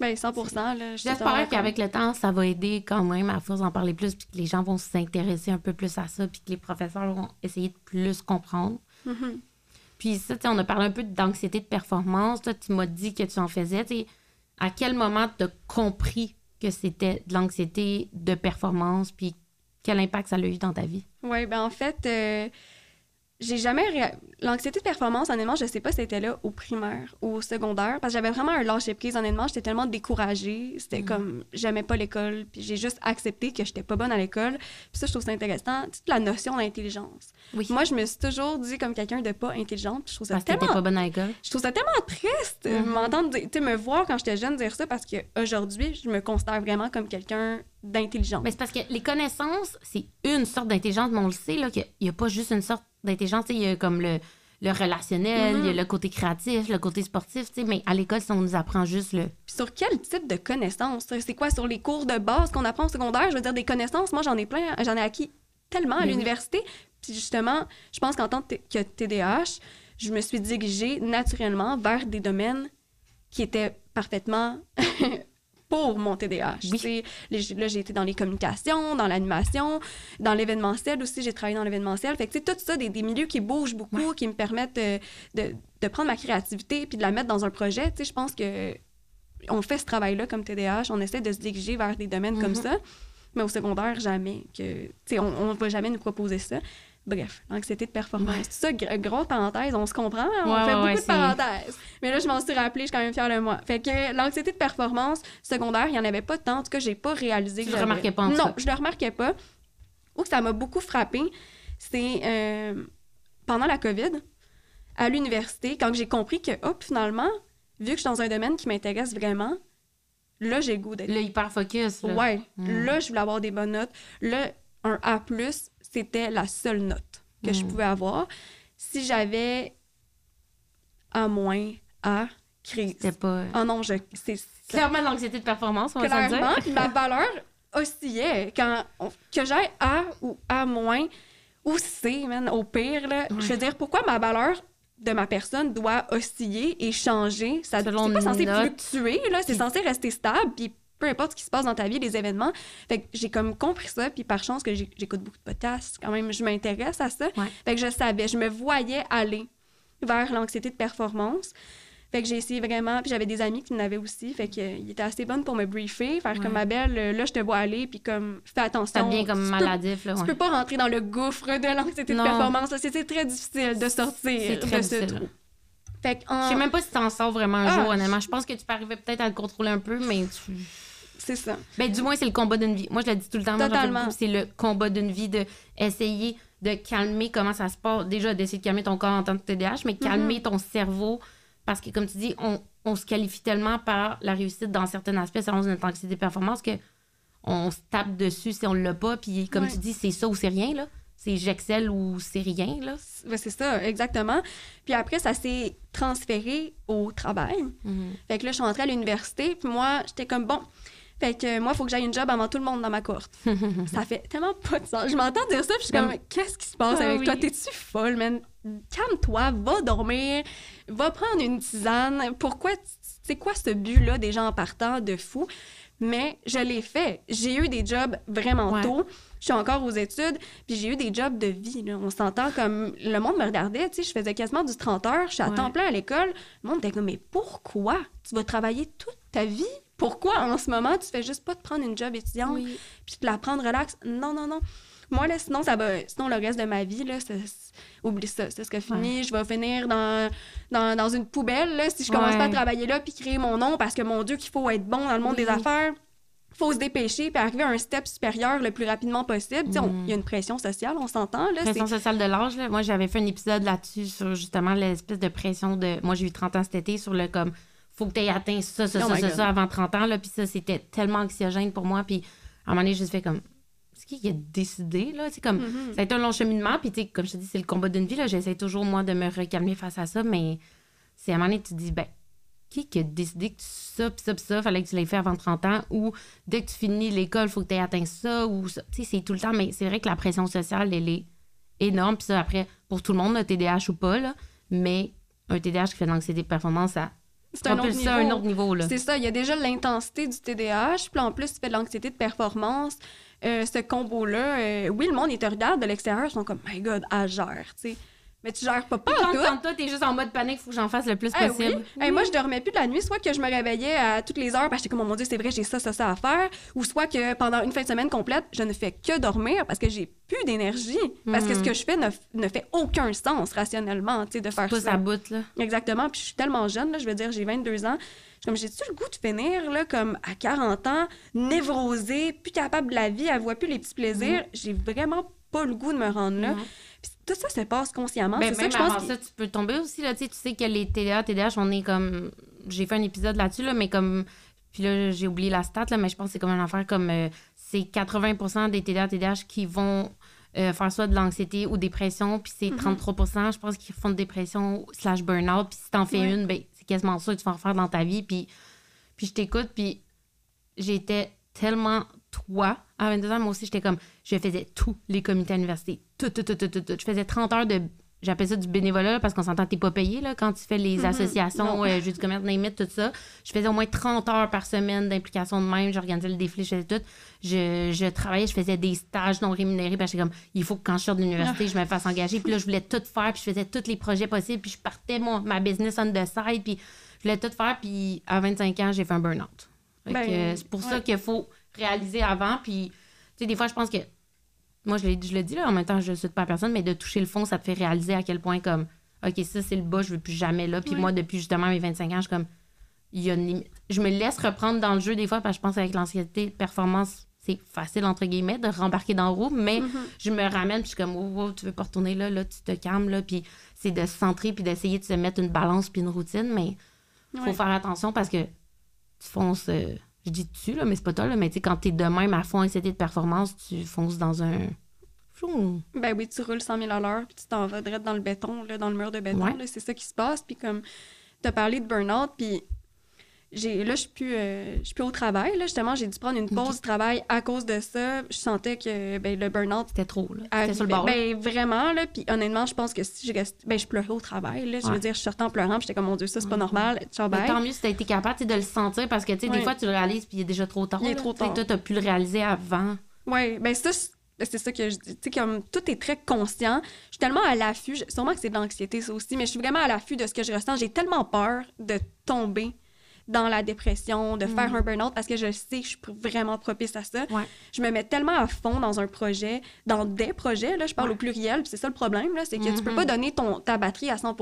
Ben, 100 là. J'espère qu'avec le temps, ça va aider quand même à force d'en parler plus, puis que les gens vont s'intéresser un peu plus à ça, puis que les professeurs vont essayer de plus comprendre. Mhm. Puis ça, tu sais, on a parlé un peu d'anxiété de performance. Toi, tu m'as dit que tu en faisais. tu sais. À quel moment tu as compris que c'était de l'anxiété de performance, puis quel impact ça a eu dans ta vie? Oui, ben en fait, euh, j'ai jamais. réa- L'anxiété de performance, honnêtement, je sais pas si c'était là au primaire ou au secondaire, parce que j'avais vraiment un lâcher prise, honnêtement. J'étais tellement découragée. C'était Mm. comme. J'aimais pas l'école, puis j'ai juste accepté que j'étais pas bonne à l'école. Puis ça, je trouve ça intéressant. Toute la notion d'intelligence. Oui. Moi, je me suis toujours dit comme quelqu'un de pas intelligente. puis Je trouve ça Parce que tellement pas bonne à l'école. je trouve ça tellement triste de Mhm. m'entendre dire- tu sais, me voir quand j'étais jeune dire ça parce qu'aujourd'hui, je me considère vraiment comme quelqu'un d'intelligent. Mais c'est parce que les connaissances, c'est une sorte d'intelligence, mais on le sait, là, qu'il n'y a pas juste une sorte d'intelligence. Il y a comme le, le relationnel, il y a Mhm. le côté créatif, le côté sportif, mais à l'école, si on nous apprend juste le. Puis sur quel type de connaissances? C'est quoi sur les cours de base qu'on apprend au secondaire? Je veux dire, des connaissances, moi j'en ai plein, j'en ai acquis tellement à l'université. Puis justement, je pense qu'en tant que TDAH, je me suis dirigée naturellement vers des domaines qui étaient parfaitement pour mon TDAH. Oui. Les- Là, j'ai été dans les communications, dans l'animation, dans l'événementiel aussi, j'ai travaillé dans l'événementiel. Fait que, tout ça, des, des milieux qui bougent beaucoup, qui me permettent euh, de, de prendre ma créativité puis de la mettre dans un projet. Tu sais, je pense que on fait ce travail-là comme TDAH, on essaie de se diriger vers des domaines comme Mhm. ça, mais au secondaire, jamais. Que, tu sais, on ne va jamais nous proposer ça. Bref, l'anxiété de performance. Ouais. Ça, gr- grosse parenthèse, on se comprend, on Ouais, fait ouais, beaucoup de parenthèses. Mais là, je m'en suis rappelée, je suis quand même fière de moi. Fait que l'anxiété de performance secondaire, il n'y en avait pas tant. En tout cas, j'ai pas réalisé Tu que le j'avais. remarquais pas, en Non, cas. je le remarquais pas. Ou que ça m'a beaucoup frappé, c'est euh, pendant la COVID, à l'université, quand j'ai compris que, hop, finalement, vu que je suis dans un domaine qui m'intéresse vraiment, là, j'ai le goût d'être Le hyper focus. Là. Ouais, Mm. là, je voulais avoir des bonnes notes. Là, un A, c'était la seule note que je Mm. pouvais avoir. Si j'avais A-, A, crise. C'était pas. Oh non, je. C'est. Clairement de l'anxiété de performance, on va Clairement, dire. puis ma valeur oscillait. Quand on- que j'aille A ou A-, ou C, man, au pire, là. Je veux dire, pourquoi ma valeur de ma personne doit osciller et changer? Ça c'est pas censé note. fluctuer, là. C'est censé rester stable, puis peu importe ce qui se passe dans ta vie, les événements. Fait que j'ai comme compris ça, puis par chance que j'écoute beaucoup de podcasts, quand même, je m'intéresse à ça. Ouais. Fait que je savais, je me voyais aller vers l'anxiété de performance. Fait que j'ai essayé vraiment, puis j'avais des amis qui l'avaient aussi, fait qu'ils étaient assez bonnes pour me briefer, faire Ouais. comme ma belle, euh, là je te vois aller, puis comme fais attention. Ça devient comme Tu peux- maladif, là. Tu ouais. peux pas rentrer dans le gouffre de l'anxiété de performance, c'est très difficile de sortir très de ce difficile. trou. Fait que en- Je sais même pas si t'en sors vraiment un Ah. jour, honnêtement. Je pense que tu peux arriver peut-être à le contrôler un peu, mais tu... c'est ça. Ben, du moins, c'est le combat d'une vie. Moi, je le dis tout le temps. Totalement. C'est le combat d'une vie de essayer de calmer comment ça se passe. Déjà, d'essayer de calmer ton corps en tant que TDAH, mais calmer ton cerveau. Parce que, comme tu dis, on, on se qualifie tellement par la réussite dans certains aspects selon notre anxiété de performance que on se tape dessus si on l'a pas. Puis, comme Ouais. tu dis, c'est ça ou c'est rien, là. C'est j'excelle ou c'est rien, là. Ouais, c'est ça, exactement. Puis après, ça s'est transféré au travail. Fait que là, je suis rentrée à l'université, puis moi, j'étais comme, bon, fait que moi, il faut que j'aille une job avant tout le monde dans ma cohorte. ça fait tellement pas de sens. Je m'entends dire ça, puis je suis comme, qu'est-ce qui se passe Ah avec oui. toi? T'es-tu folle, man? Calme-toi, va dormir, va prendre une tisane. Pourquoi, c'est quoi ce but-là des gens en partant de fou? Mais je l'ai fait. J'ai eu des jobs vraiment Ouais. tôt. Je suis encore aux études, puis j'ai eu des jobs de vie. là. On s'entend comme le monde me regardait, tu sais, je faisais quasiment du 30 heures, je suis à Ouais. temps plein à l'école. Le monde était comme mais pourquoi? Tu vas travailler toute ta vie Pourquoi en ce moment tu fais juste pas te prendre une job étudiante puis te la prendre relax? Non non non. Moi là sinon ça va sinon le reste de ma vie là c'est- oublie ça, c'est ce que fini, je vais finir dans, dans, dans une poubelle là, si je commence Ouais. pas à travailler là puis créer mon nom parce que mon dieu qu'il faut être bon dans le monde Oui. des affaires faut se dépêcher puis arriver à un step supérieur le plus rapidement possible. On- Il y a une pression sociale, on s'entend. Là, Pression sociale de l'âge, là. Moi, j'avais fait un épisode là-dessus sur justement l'espèce de pression de. Moi, j'ai eu 30 ans cet été sur le comme. Faut que tu aies atteint ça, ça, Oh ça, ça, ça avant 30 ans, là. Puis ça, c'était tellement anxiogène pour moi. Puis à un moment donné, j'ai juste fait comme. C'est qui qui a décidé, là? C'est comme. Mm-hmm. Ça a été un long cheminement. Puis, comme je te dis, c'est le combat d'une vie, là. J'essaie toujours, moi, de me recalmer face à ça. Mais c'est à un moment donné, tu te dis, ben, qui qui a décidé que tu ça, pis ça, pis ça, fallait que tu l'aies fait avant 30 ans, ou dès que tu finis l'école, faut que tu aies atteint ça, ou ça? Tu sais, c'est tout le temps, mais c'est vrai que la pression sociale, elle est énorme, puis ça, après, pour tout le monde, le TDAH ou pas, là, mais un TDAH qui fait de l'anxiété de performance, ça c'est un autre ça à un niveau. autre niveau. C'est ça, il y a déjà l'intensité du TDAH, puis en plus, tu fais de l'anxiété de performance. Euh, ce combo-là, euh, oui, le monde, il te regarde de l'extérieur, ils sont comme, my God, gère, tu sais. Mais tu gères pas, pas Quand, tout. quand toi, t'es juste en mode panique, faut que j'en fasse le plus Ah possible. oui. Hey, moi, je dormais plus de la nuit, soit que je me réveillais à toutes les heures parce que j'étais comme, oh mon Dieu, c'est vrai, j'ai ça, ça, ça à faire, ou soit que pendant une fin de semaine complète, je ne fais que dormir parce que j'ai plus d'énergie. Parce que ce que je fais ne, ne fait aucun sens rationnellement, tu sais, de faire Pas ça. bout, là. Exactement. Puis je suis tellement jeune, là, je veux dire, j'ai 22 ans. Je comme, j'ai-tu le goût de finir, là, comme à 40 ans, névrosée, plus capable de la vie, elle voit plus les petits plaisirs. J'ai vraiment pas le goût de me rendre là. Puis tout ça se passe consciemment. Ben, c'est ça que je pense. ça, tu peux tomber aussi, là, tu sais, que les TDA, TDAH, on est comme... J'ai fait un épisode là-dessus, là, mais comme... Puis là, j'ai oublié la stat, là, mais je pense que c'est comme une affaire comme... euh, c'est 80% des TDA, TDAH qui vont euh, faire soit de l'anxiété ou dépression, puis c'est 33% je pense, qui font de dépression slash burn-out, puis si t'en fais une, ben, c'est quasiment ça que tu vas en faire dans ta vie, puis, puis je t'écoute, puis j'étais tellement toi à 22 ans, moi aussi, j'étais comme, je faisais tous les comités à l'université, tout, tout, tout, tout, tout, tout. Je faisais 30 heures de, j'appelle ça du bénévolat, là, parce qu'on s'entend, t'es pas payé, là, quand tu fais les associations, Non. euh, jeux du commerce, it, tout ça. Je faisais au moins 30 heures par semaine d'implication de même, j'organisais le défilé, je faisais tout. Je, je travaillais, je faisais des stages non rémunérés, parce que j'étais comme, il faut que quand je sors de l'université, je me fasse engager. Puis là, je voulais tout faire, puis je faisais tous les projets possibles, puis je partais mon, ma business on the side, puis je voulais tout faire, puis à 25 ans, j'ai fait un burn-out. Fait Ben, c'est pour ça qu'il faut réaliser avant. Puis, tu sais, des fois, je pense que. Moi, je, je le dis là, en même temps, je ne souhaite pas à personne, mais de toucher le fond, ça te fait réaliser à quel point, comme, OK, ça, c'est le bas, je veux plus jamais là. Puis Ouais. moi, depuis justement mes 25 ans, je suis comme, il y a une limite. Je me laisse reprendre dans le jeu des fois, parce que je pense qu'avec l'anxiété de performance, c'est facile, entre guillemets, de rembarquer dans le roue, mais Mm-hmm. je me ramène, puis je suis comme, oh, oh, tu veux pas retourner là, là, tu te calmes, là, puis c'est de se centrer, puis d'essayer de se mettre une balance, puis une routine, mais faut Ouais. faire attention parce que tu fonces, euh, je dis tu, là, mais c'est pas toi, là, mais tu sais, quand t'es de même à fond anxiété de performance, tu fonces dans un. Fou. Ben oui, tu roules 100 000 à l'heure, puis tu t'en vas direct dans le béton, là, dans le mur de béton. Ouais. là, C'est ça qui se passe. Puis comme tu as parlé de burn-out, puis j'ai, là, je suis plus, euh, je suis plus au travail. Là, justement, j'ai dû prendre une pause du travail à cause de ça. Je sentais que ben, le burn-out. C'était trop, là. C'était sur le ben, bord. ben, vraiment, là. Puis honnêtement, je pense que si je. Ben, je pleurais au travail, là. Je Ouais. veux dire, je sortais en pleurant, j'étais comme, mon Dieu, ça, c'est pas normal. Ciao, Mais bye. tant mieux si t'as été capable de le sentir parce que tu sais, des Ouais. fois tu le réalises puis il est déjà trop tard. Il est là. trop tard. Toi, t'as pu le réaliser avant. Oui, ben ça, c'est c'est ça que je dis. Tu sais, comme tout est très conscient. Je suis tellement à l'affût. je- Sûrement que c'est de l'anxiété, ça aussi, mais je suis vraiment à l'affût de ce que je ressens. J'ai tellement peur de tomber dans la dépression, de faire un burn-out parce que je sais que je suis vraiment propice à ça. Ouais. Je me mets tellement à fond dans un projet, dans des projets, là, je parle Ouais. au pluriel, puis c'est ça le problème, là, c'est que tu peux pas donner ton, ta batterie à 100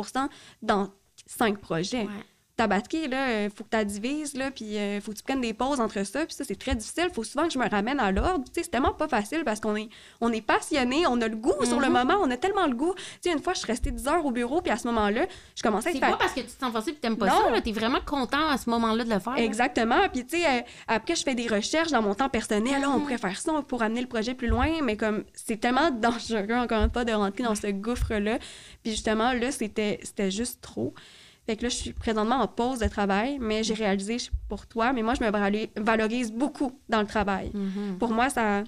dans cinq projets Ouais. Ta batterie, là, il faut que tu divises, là, puis il faut que tu prennes des pauses entre ça, puis ça, c'est très difficile. Il faut souvent que je me ramène à l'ordre. Tu sais, c'est tellement pas facile parce qu'on est, on est passionné, on a le goût sur le Mhm. moment, on a tellement le goût. Tu sais, une fois, je suis restée 10 heures au bureau, puis à ce moment-là, je commençais à C'est faire... pas parce que tu te sens forcé et t'aimes pas Non. ça. là. T'es vraiment content à ce moment-là de le faire. là. Exactement. Puis, tu sais, euh, après, je fais des recherches dans mon temps personnel. Là, on Mhm. pourrait faire ça pour amener le projet plus loin, mais comme c'est tellement dangereux, encore une fois, de rentrer dans ce gouffre-là. Puis, justement, là, c'était c'était juste trop. Fait que là, je suis présentement en pause de travail, mais j'ai réalisé je- pour toi, mais moi, je me valo- valorise beaucoup dans le travail. Mhm. Pour moi, ça.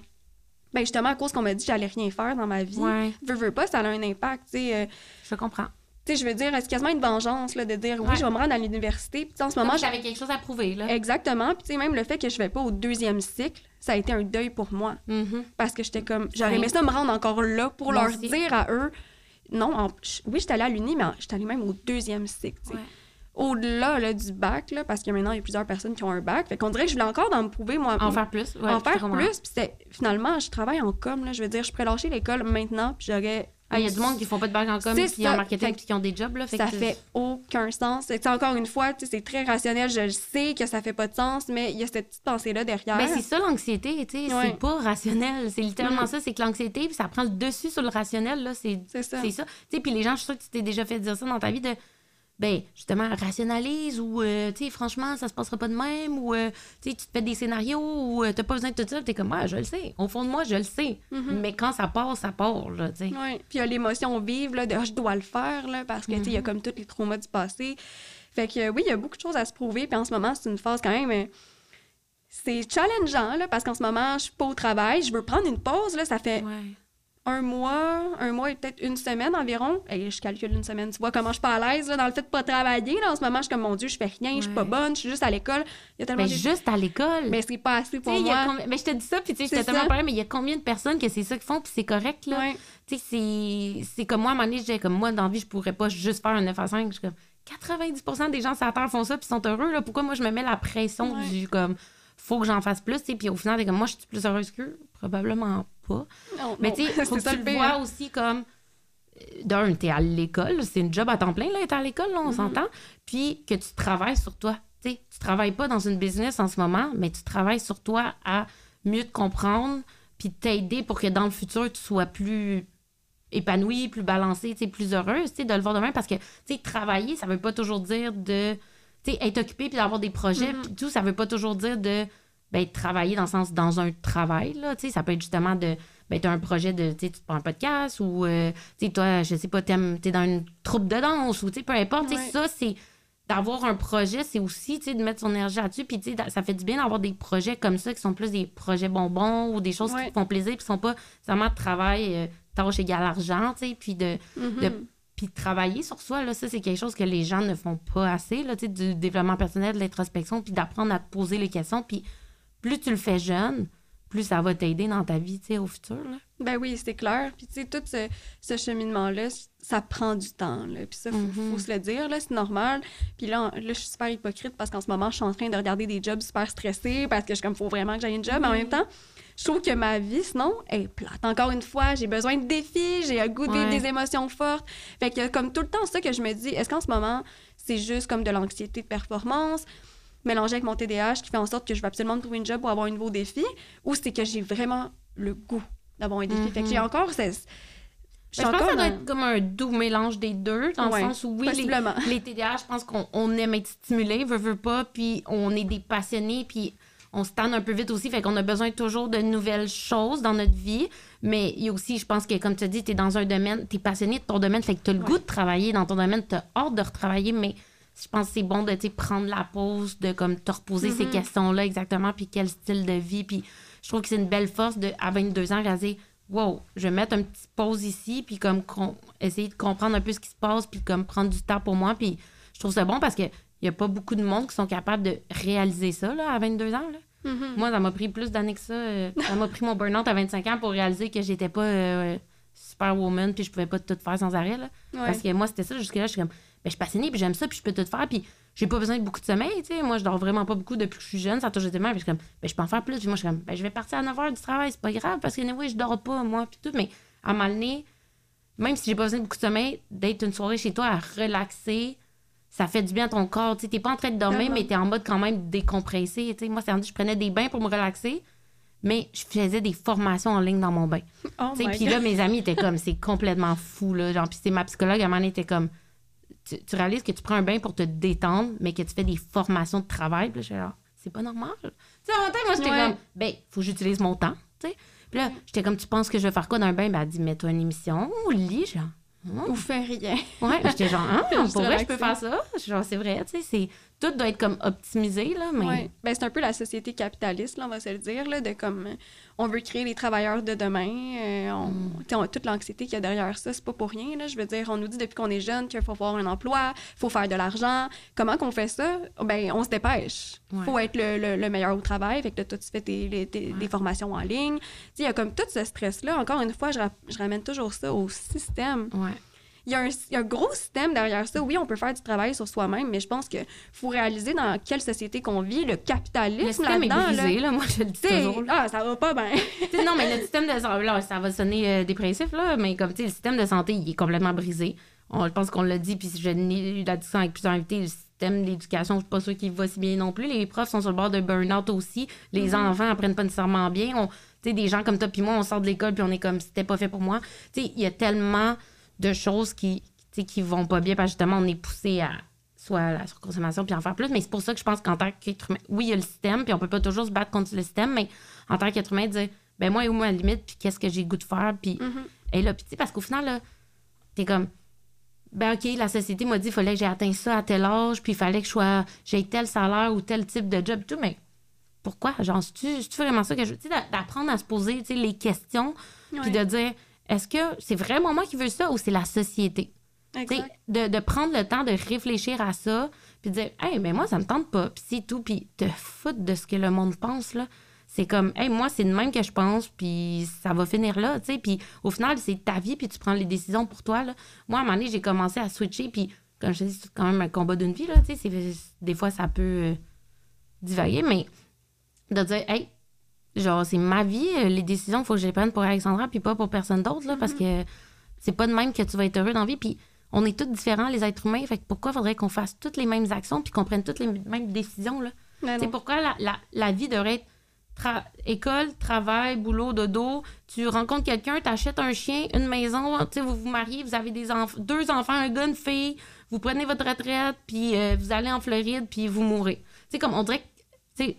Ben justement, à cause qu'on m'a dit que j'allais rien faire dans ma vie, Ouais, veux, veux pas, ça a un impact. Tu sais, euh, je comprends. tu sais, je veux dire, c'est quasiment une vengeance là, de dire oui, Ouais. je vais me rendre à l'université. Puis, en ce moment, Comme j'avais quelque chose à prouver. Là. Exactement. Puis, tu sais, même le fait que je vais pas au deuxième cycle, ça a été un deuil pour moi. Mhm. Parce que j'étais comme, j'aurais aimé ça me rendre encore là pour leur dire à eux, non, en- je- oui, j'étais allée à l'uni, mais j'étais allée même au deuxième cycle. Ouais. Au-delà là, du bac, là, parce que maintenant, il y a plusieurs personnes qui ont un bac. Fait qu'on dirait que je voulais encore d'en me prouver, moi. En faire plus. Ouais, en faire plus. Puis finalement, je travaille en com. Là, je veux dire, je pourrais lâcher l'école maintenant, puis j'aurais. Ah, il y a du monde qui font pas de bac en com puis en marketing puis qui ont des jobs. Là, fait ça que fait aucun sens. C'est encore une fois, c'est très rationnel. Je le sais que ça fait pas de sens, mais il y a cette petite pensée-là derrière. Ben, c'est ça l'anxiété, tu sais, Ouais. c'est pas rationnel. C'est littéralement Mm. ça, c'est que l'anxiété, puis ça prend le dessus sur le rationnel, là, c'est ça. puis les gens, je suis sûre que tu t'es déjà fait dire ça dans ta vie de, ben, justement, rationalise ou, euh, tu sais, franchement, ça se passera pas de même ou, euh, tu sais, tu te fais des scénarios ou euh, t'as pas besoin de tout ça, t'es comme, ah, je le sais. Au fond de moi, je le sais. Mhm. Mais quand ça part, ça part, là, tu sais. Ouais. Puis il y a l'émotion vive là, de Ah, je dois le faire là, parce que tu sais, il y a comme tous les traumas du passé. Fait que oui, il y a beaucoup de choses à se prouver. Puis en ce moment, c'est une phase quand même. c'est challengeant là, parce qu'en ce moment, je suis pas au travail. Je veux prendre une pause. Là, ça fait Ouais. Un mois, un mois et peut-être une semaine environ. Et je calcule une semaine. Tu vois comment je suis pas à l'aise là, dans le fait de pas travailler. Là, en ce moment, je suis comme mon Dieu, je fais rien, je suis pas bonne, je suis juste à l'école. Il y a tellement Ben, de- juste à l'école. Mais c'est pas assez pour moi. combien- Mais je te dis ça, puis tu sais, j'étais tellement pareil, mais il y a combien de personnes que c'est ça qu'ils font, puis c'est correct, là? Ouais. Tu sais, c'est- c'est comme moi, à un moment donné, disais, comme moi, dans la vie, je pourrais pas juste faire un 9 à 5. Je suis comme, 90% des gens sur la Terre font ça, puis sont heureux, là. Pourquoi moi, je me mets la pression Ouais. du, comme, faut que j'en fasse plus, tu sais, puis au final, t'es comme, moi, je suis plus heureuse qu'eux? Probablement pas. Non, Mais tu sais, faut que tu le vois aussi comme, euh, d'un, t'es à l'école, c'est une job à temps plein, là, être à l'école, là, on Mm-hmm. s'entend. Puis que tu travailles sur toi. Tu sais, tu travailles pas dans une business en ce moment, mais tu travailles sur toi à mieux te comprendre, puis t'aider pour que dans le futur, tu sois plus épanoui, plus balancé, plus heureuse, tu sais, de le voir demain. Parce que, tu sais, travailler, ça veut pas toujours dire de, sais, être occupé puis d'avoir des projets, Mm-hmm. puis tout, ça veut pas toujours dire de, ben, travailler dans le sens, dans un travail, là, tu sais, ça peut être justement de, ben, t'as un projet de, tu tu te prends un podcast ou, euh, tu toi, je sais pas, t'aimes- t'es dans une troupe de danse ou, tu peu importe, tu Ouais. ça, c'est d'avoir un projet, c'est aussi, tu de mettre son énergie là-dessus, puis, tu sais, ça fait du bien d'avoir des projets comme ça qui sont plus des projets bonbons ou des choses qui Ouais. te font plaisir, puis qui sont pas vraiment de travail, euh, tâche égale argent, tu sais, puis de, Mhm. de- puis travailler sur soi, là, ça, c'est quelque chose que les gens ne font pas assez, là, du développement personnel, de l'introspection, puis d'apprendre à te poser les questions, puis plus tu le fais jeune, plus ça va t'aider dans ta vie, tu sais, au futur, là. Ben oui, c'est clair. Puis tu sais, tout ce, ce cheminement-là, ça prend du temps. Là. Puis ça, faut, Mhm. faut se le dire, là, c'est normal. Puis là, là, je suis super hypocrite parce qu'en ce moment, je suis en train de regarder des jobs super stressés parce que je comme, faut vraiment que j'aille une job. Mais en même temps, je trouve que ma vie, sinon, est plate. Encore une fois, j'ai besoin de défis, j'ai un goût de vivre Ouais. des émotions fortes. Fait que comme tout le temps, ça que je me dis, est-ce qu'en ce moment, c'est juste comme de l'anxiété de performance? mélangé avec mon TDAH qui fait en sorte que je veux absolument me trouver une job pour avoir un nouveau défi ou c'est que j'ai vraiment le goût d'avoir un défi? Fait que j'ai encore... c'est- Je suis Ben, je pense que encore ça doit être comme un doux mélange des deux, dans Ouais, le sens où, oui, les, les TDAH, je pense qu'on on aime être stimulé, veut, veut pas, puis on est des passionnés, puis on se tanne un peu vite aussi, fait qu'on a besoin toujours de nouvelles choses dans notre vie. Mais il y a aussi, je pense que, comme tu as dit, tu es dans un domaine, tu es passionné de ton domaine, fait que tu as le Ouais. goût de travailler dans ton domaine, tu as hâte de retravailler, mais je pense que c'est bon de prendre la pause, de comme te reposer ces questions-là exactement, puis quel style de vie. Puis je trouve que c'est une belle force de, à 22 ans, réaliser wow, je vais mettre une petite pause ici, puis comme com- essayer de comprendre un peu ce qui se passe, puis comme prendre du temps pour moi. Puis je trouve ça bon parce qu'il n'y a pas beaucoup de monde qui sont capables de réaliser ça là, à 22 ans. Là. Mm-hmm. Moi, ça m'a pris plus d'années que ça. euh, ça m'a pris mon burn-out à 25 ans pour réaliser que j'étais pas euh, superwoman, puis je pouvais pas tout faire sans arrêt. Là. Ouais. Parce que moi, c'était ça. Jusque-là, je suis comme, ben, je suis passionnée, puis j'aime ça, puis je peux tout faire, puis j'ai pas besoin de beaucoup de sommeil. tu sais. Moi, je dors vraiment pas beaucoup depuis que je suis jeune. Ça été mal. Puis je suis comme, ben, je peux en faire plus. Puis moi, je suis comme, ben, je vais partir à 9 h du travail, c'est pas grave, parce que, oui, je dors pas, moi, puis tout. Mais à un moment donné, même si j'ai pas besoin de beaucoup de sommeil, d'être une soirée chez toi à relaxer, ça fait du bien à ton corps. Tu n'es pas en train de dormir, mais tu es en mode quand même décompressé. Tu sais, moi, c'est je prenais des bains pour me relaxer, mais je faisais des formations en ligne dans mon bain. Oh Puis là, mes amis étaient comme, c'est complètement fou. Là. Genre, puis c'est ma psychologue, à un moment donné, était comme, tu, tu réalises que tu prends un bain pour te détendre, mais que tu fais des formations de travail? Puis là, genre, c'est pas normal. Tu sais, en même temps, moi, j'étais Ouais. comme, ben, faut que j'utilise mon temps. Puis là, j'étais comme, tu penses que je vais faire quoi dans un bain? Ben, elle dit, mets-toi une émission au lit, genre. Hum. Ou fais rien. Ouais, j'étais genre, ah, Juste pour vrai, je peux faire ça. Genre, c'est vrai, tu sais, c'est, tout doit être comme optimisé, là, mais. Ouais. Ben, c'est un peu la société capitaliste, là, on va se le dire, là, de comme euh, on veut créer les travailleurs de demain. euh, on, Mm. on- toute l'anxiété qu'il y a derrière ça, c'est pas pour rien. Là, je veux dire, on nous dit depuis qu'on est jeune qu'il faut avoir un emploi, faut faire de l'argent. Comment qu'on fait ça? Ben, on se dépêche. Ouais. faut être le, le- le meilleur au travail. Fait que là, toi, tu fais tes, des formations en ligne. Il y a comme tout ce stress-là. Encore une fois, je, ra- je ramène toujours ça au système. Ouais. Il y, a un, il y a un gros système derrière ça. Oui, on peut faire du travail sur soi-même, mais je pense qu'il faut réaliser dans quelle société qu'on vit, le Le capitalisme système est là-dedans. là. brisé, là. Moi, je le dis toujours. là. ah, ça va pas bien. Non, mais le système de santé, ça va sonner euh, dépressif, là, mais comme, tu sais, le système de santé, il est complètement brisé. On, je pense qu'on l'a dit, puis je n'ai eu la discussion avec plusieurs invités, le système d'éducation, je suis pas sûre qu'il va si bien non plus. Les profs sont sur le bord de burn-out aussi. Les enfants apprennent pas nécessairement bien. On- Tu sais, des gens comme toi puis moi, on sort de l'école, puis on est comme, c'était pas fait pour moi. Tu sais, il y a tellement de choses qui, qui vont pas bien, parce que justement, on est poussé à soit à la surconsommation puis en faire plus. Mais c'est pour ça que je pense qu'en tant qu'être humain, oui, il y a le système, puis on peut pas toujours se battre contre le système, mais en tant qu'être humain, dire, ben moi, où ma limite, puis qu'est-ce que j'ai goût de faire, puis et là, puis tu sais, parce qu'au final, là, t'es comme, ben OK, la société m'a dit qu'il fallait que j'ai atteint ça à tel âge, puis il fallait que je sois, j'ai tel salaire ou tel type de job, et tout, mais pourquoi? Genre, c'est-tu c'est-tu vraiment ça que je veux? Tu sais, d'a- d'apprendre à se poser, tu sais, les questions, puis de dire, est-ce que c'est vraiment moi qui veux ça ou c'est la société? De, de prendre le temps de réfléchir à ça, puis de dire, hey, mais moi, ça me tente pas, puis c'est tout, puis te foutre de ce que le monde pense, là. C'est comme, hey, moi, c'est de même que je pense, puis ça va finir là, tu sais. Puis au final, c'est ta vie, puis tu prends les décisions pour toi, là. Moi, à un moment donné, j'ai commencé à switcher, puis comme je te dis, c'est quand même un combat d'une vie, là, tu sais. Des fois, ça peut euh, divaguer, mais de dire, hey, genre, c'est ma vie, euh, les décisions, il faut que je les prenne pour Alexandra, puis pas pour personne d'autre, là, parce que c'est pas de même que tu vas être heureux dans la vie, puis on est tous différents, les êtres humains, fait que pourquoi faudrait qu'on fasse toutes les mêmes actions, puis qu'on prenne toutes les mêmes décisions, là? C'est non. pourquoi la, la, la vie devrait être tra- école, travail, boulot, dodo. Tu rencontres quelqu'un, t'achètes un chien, une maison, tu sais, vous vous mariez, vous avez des enf- deux enfants, un gars, une fille, vous prenez votre retraite, puis euh, vous allez en Floride, puis vous mourrez. Tu sais, comme on dirait que,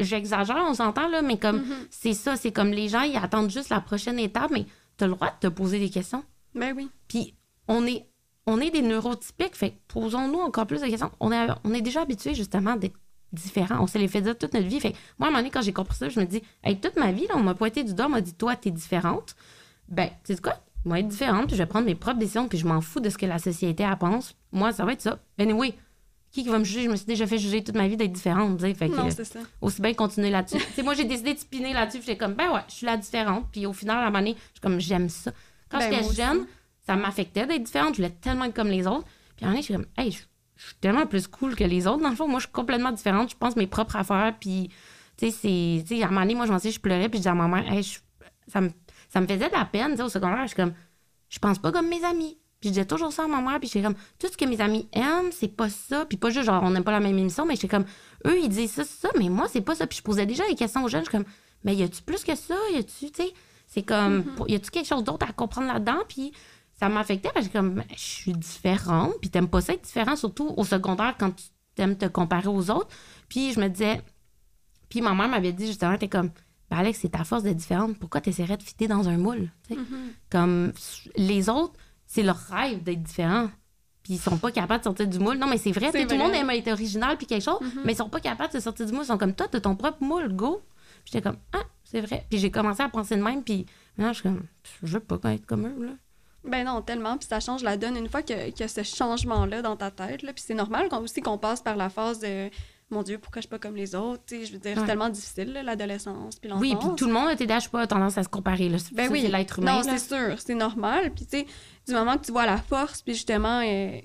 j'exagère, on s'entend, là, mais comme c'est ça, c'est comme les gens, ils attendent juste la prochaine étape, mais t'as le droit de te poser des questions. Ben oui. Puis on est, on est des neurotypiques, fait posons-nous encore plus de questions. On est, on est déjà habitués justement d'être différents. On s'est les fait dire toute notre vie. Fait moi, à un moment donné, quand j'ai compris ça, je me dis, hey, toute ma vie, là, on m'a pointé du doigt, on m'a dit, toi, t'es différente. Ben, tu sais quoi? Moi, être différente, puis je vais prendre mes propres décisions, puis je m'en fous de ce que la société elle pense. Moi, ça va être ça. Anyway, qui va me juger? Je me suis déjà fait juger toute ma vie d'être différente. Fait que, Non, euh, c'est ça. aussi bien continuer là-dessus. moi, j'ai décidé de spinner là-dessus. J'étais comme, ben ouais, je suis la différente. Puis au final, à un moment donné, je suis comme, j'aime ça. Quand Ben, j'étais aussi. jeune, ça m'affectait d'être différente. Je voulais tellement être comme les autres. Puis à un moment donné, je suis comme, hey, je, je suis tellement plus cool que les autres. Dans le fond, moi, je suis complètement différente. Je pense mes propres affaires. Puis, tu sais, c'est. À un moment donné, moi, je m'en sais, je pleurais. Puis je disais à ma mère, hey, je- ça, me, ça me faisait de la peine. Au secondaire, je suis comme, je pense pas comme mes amis. Puis je disais toujours ça à ma mère, puis j'étais comme, tout ce que mes amis aiment, c'est pas ça. Puis pas juste genre, on n'aime pas la même émission, mais j'étais comme, eux, ils disent ça, c'est ça, mais moi, c'est pas ça. Puis je posais déjà des questions aux jeunes, je suis comme, mais y a-tu plus que ça? Y a-tu, tu sais, c'est comme, y a-tu quelque chose d'autre à comprendre là-dedans? Puis ça m'affectait, parce que comme, Ben, je suis différente, puis t'aimes pas ça être différent, surtout au secondaire quand tu t'aimes te comparer aux autres. Puis je me disais, puis ma mère m'avait dit justement, t'es comme, ben Alex, c'est ta force d'être différente. Pourquoi t'essaierais de fitter dans un moule? tu sais? Comme les autres, c'est leur rêve d'être différent. puis ils sont pas capables de sortir du moule. Non, mais c'est vrai, tout le monde aime être original puis quelque chose, Mhm. mais ils sont pas capables de sortir du moule. Ils sont comme toi, t'as ton propre moule, go. Puis j'étais comme, ah, c'est vrai. Puis j'ai commencé à penser de même, puis maintenant, je suis comme, je veux pas être comme eux, là. Ben non, tellement. Puis ça change la donne une fois que- qu'il y a ce changement-là dans ta tête. Là. Puis c'est normal qu'on, aussi qu'on passe par la phase de Mon Dieu, pourquoi je suis pas comme les autres? Je veux dire, Ouais. c'est tellement difficile, l'adolescence. Puis. Oui, puis tout le monde a TDAH pas tendance à se comparer, là. Ben Ça, oui. c'est l'être humain, Non, c'est sûr, c'est normal. Puis tu sais, du moment que tu vois la force, puis justement, euh,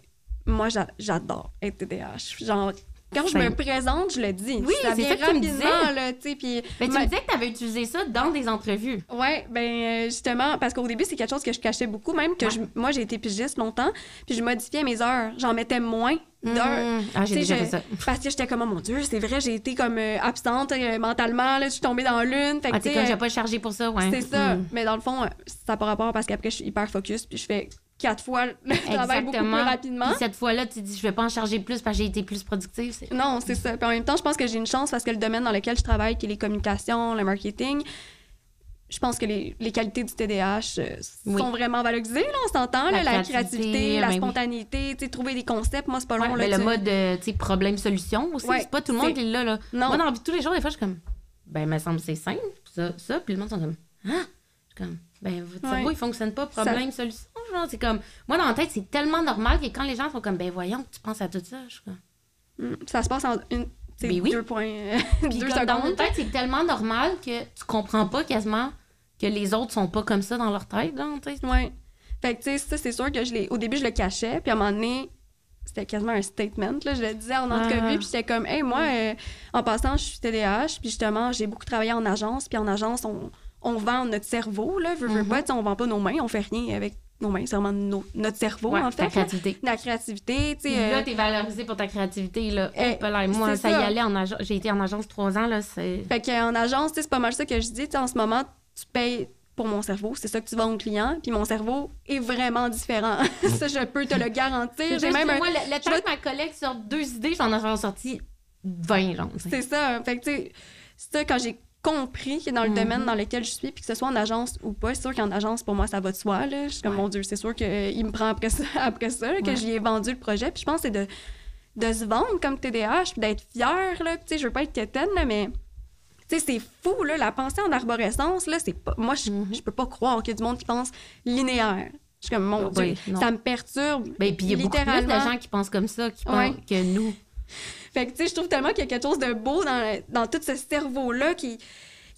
moi, j'a- j'adore être TDAH. Genre, quand je me Simple. présente, je le dis. Oui, c'est ça que tu me rapidement, disais. là, tu sais, puis... Mais tu ma- me disais que tu avais utilisé ça dans des entrevues. Ouais, ben euh, justement, parce qu'au début, c'est quelque chose que je cachais beaucoup, même que Ouais. je- moi, j'ai été pigiste longtemps, puis je modifiais mes heures. J'en mettais moins d'heures. Mmh. Ah, j'ai déjà je- fait ça. Parce que j'étais comme, oh mon Dieu, c'est vrai, j'ai été comme euh, absente euh, mentalement, là, je suis tombée dans l'une. Fait que, Ah, tu t'es comme, j'ai pas chargé pour ça, ouais. c'est ça. Mmh. Mais dans le fond, ça n'a pas rapport parce qu'après, je suis hyper focus, puis je fais quatre fois le travail beaucoup plus rapidement. Puis cette fois-là, tu dis, je vais pas en charger plus parce que j'ai été plus productive. Non, c'est ça. Puis en même temps, je pense que j'ai une chance parce que le domaine dans lequel je travaille, qui est les communications, le marketing, je pense que les, les qualités du TDAH euh, Oui. sont vraiment valorisées, là, on s'entend, La la créativité, la ben oui. spontanéité, sais, trouver des concepts, moi, c'est pas Ouais, long. là, mais le tu- mode, euh, problème-solution aussi. Ouais, c'est pas tout le monde qui l'a, là. Non. Moi, dans la vie tous les jours, des fois, je suis comme, ben, il me semble que c'est simple, ça, ça. Puis le monde sont comme, ah! Je suis comme, ben, votre Ouais. cerveau, il fonctionne pas, problème-solution. Genre, c'est comme, moi, dans la tête, c'est tellement normal que quand les gens sont comme, ben, voyons, tu penses à tout ça. Je comme, Mm, Ça se passe en une, Ben oui. deux points, Puis deux comme dans notre tête, c'est tellement normal que tu comprends pas quasiment que les autres sont pas comme ça dans leur tête, là, tu sais. Ouais. Fait que, tu sais, ça, c'est sûr que je l'ai. Au début, je le cachais, puis à un moment donné, c'était quasiment un statement, là. Je le disais en entrevue, Ah. puis j'étais comme, hey, moi, euh, en passant, je suis TDAH, puis justement, j'ai beaucoup travaillé en agence, puis en agence, on, on vend notre cerveau, là. Veux, veux Mhm. pas, on vend pas nos mains, on fait rien avec nos mains, c'est vraiment nos- notre cerveau, Ouais, en fait. là. créativité. La créativité, tu sais. euh, Là, t'es valorisé pour ta créativité, là. Eh, Hop là, moi, ça, y allait en agence. J'ai été en agence trois ans, là. C'est. Fait qu'en agence, c'est pas mal ça que je dis. En ce moment, tu payes pour mon cerveau, c'est ça que tu vends au client, puis mon cerveau est vraiment différent. ça, je peux te le garantir. J'ai même un- Moi, le, le temps je que ma collègue sorte deux idées, j'en ai sorti 20, genre. C'est ça. Fait que, tu sais, ça, quand j'ai compris que dans le Mhm. domaine dans lequel je suis, puis que ce soit en agence ou pas, c'est sûr qu'en agence, pour moi, ça va de soi. Là. Je suis comme, Ouais. mon Dieu, c'est sûr qu'il me prend après ça, après ça là, que Ouais. j'y ai vendu le projet. Puis je pense que c'est de, de se vendre comme TDAH, puis d'être fier. Là. Je veux pas être quétaine, là, mais c'est fou, là, la pensée en arborescence, là, c'est pas... Moi, je, Mhm. je peux pas croire qu'il y a du monde qui pense linéaire. Je suis comme, mon Ah, Dieu, oui, ça me perturbe. Ben, puis il y a beaucoup plus de gens qui pensent comme ça qui Ouais. pensent que nous. Fait que, tu sais, je trouve tellement qu'il y a quelque chose de beau dans, dans tout ce cerveau-là qui,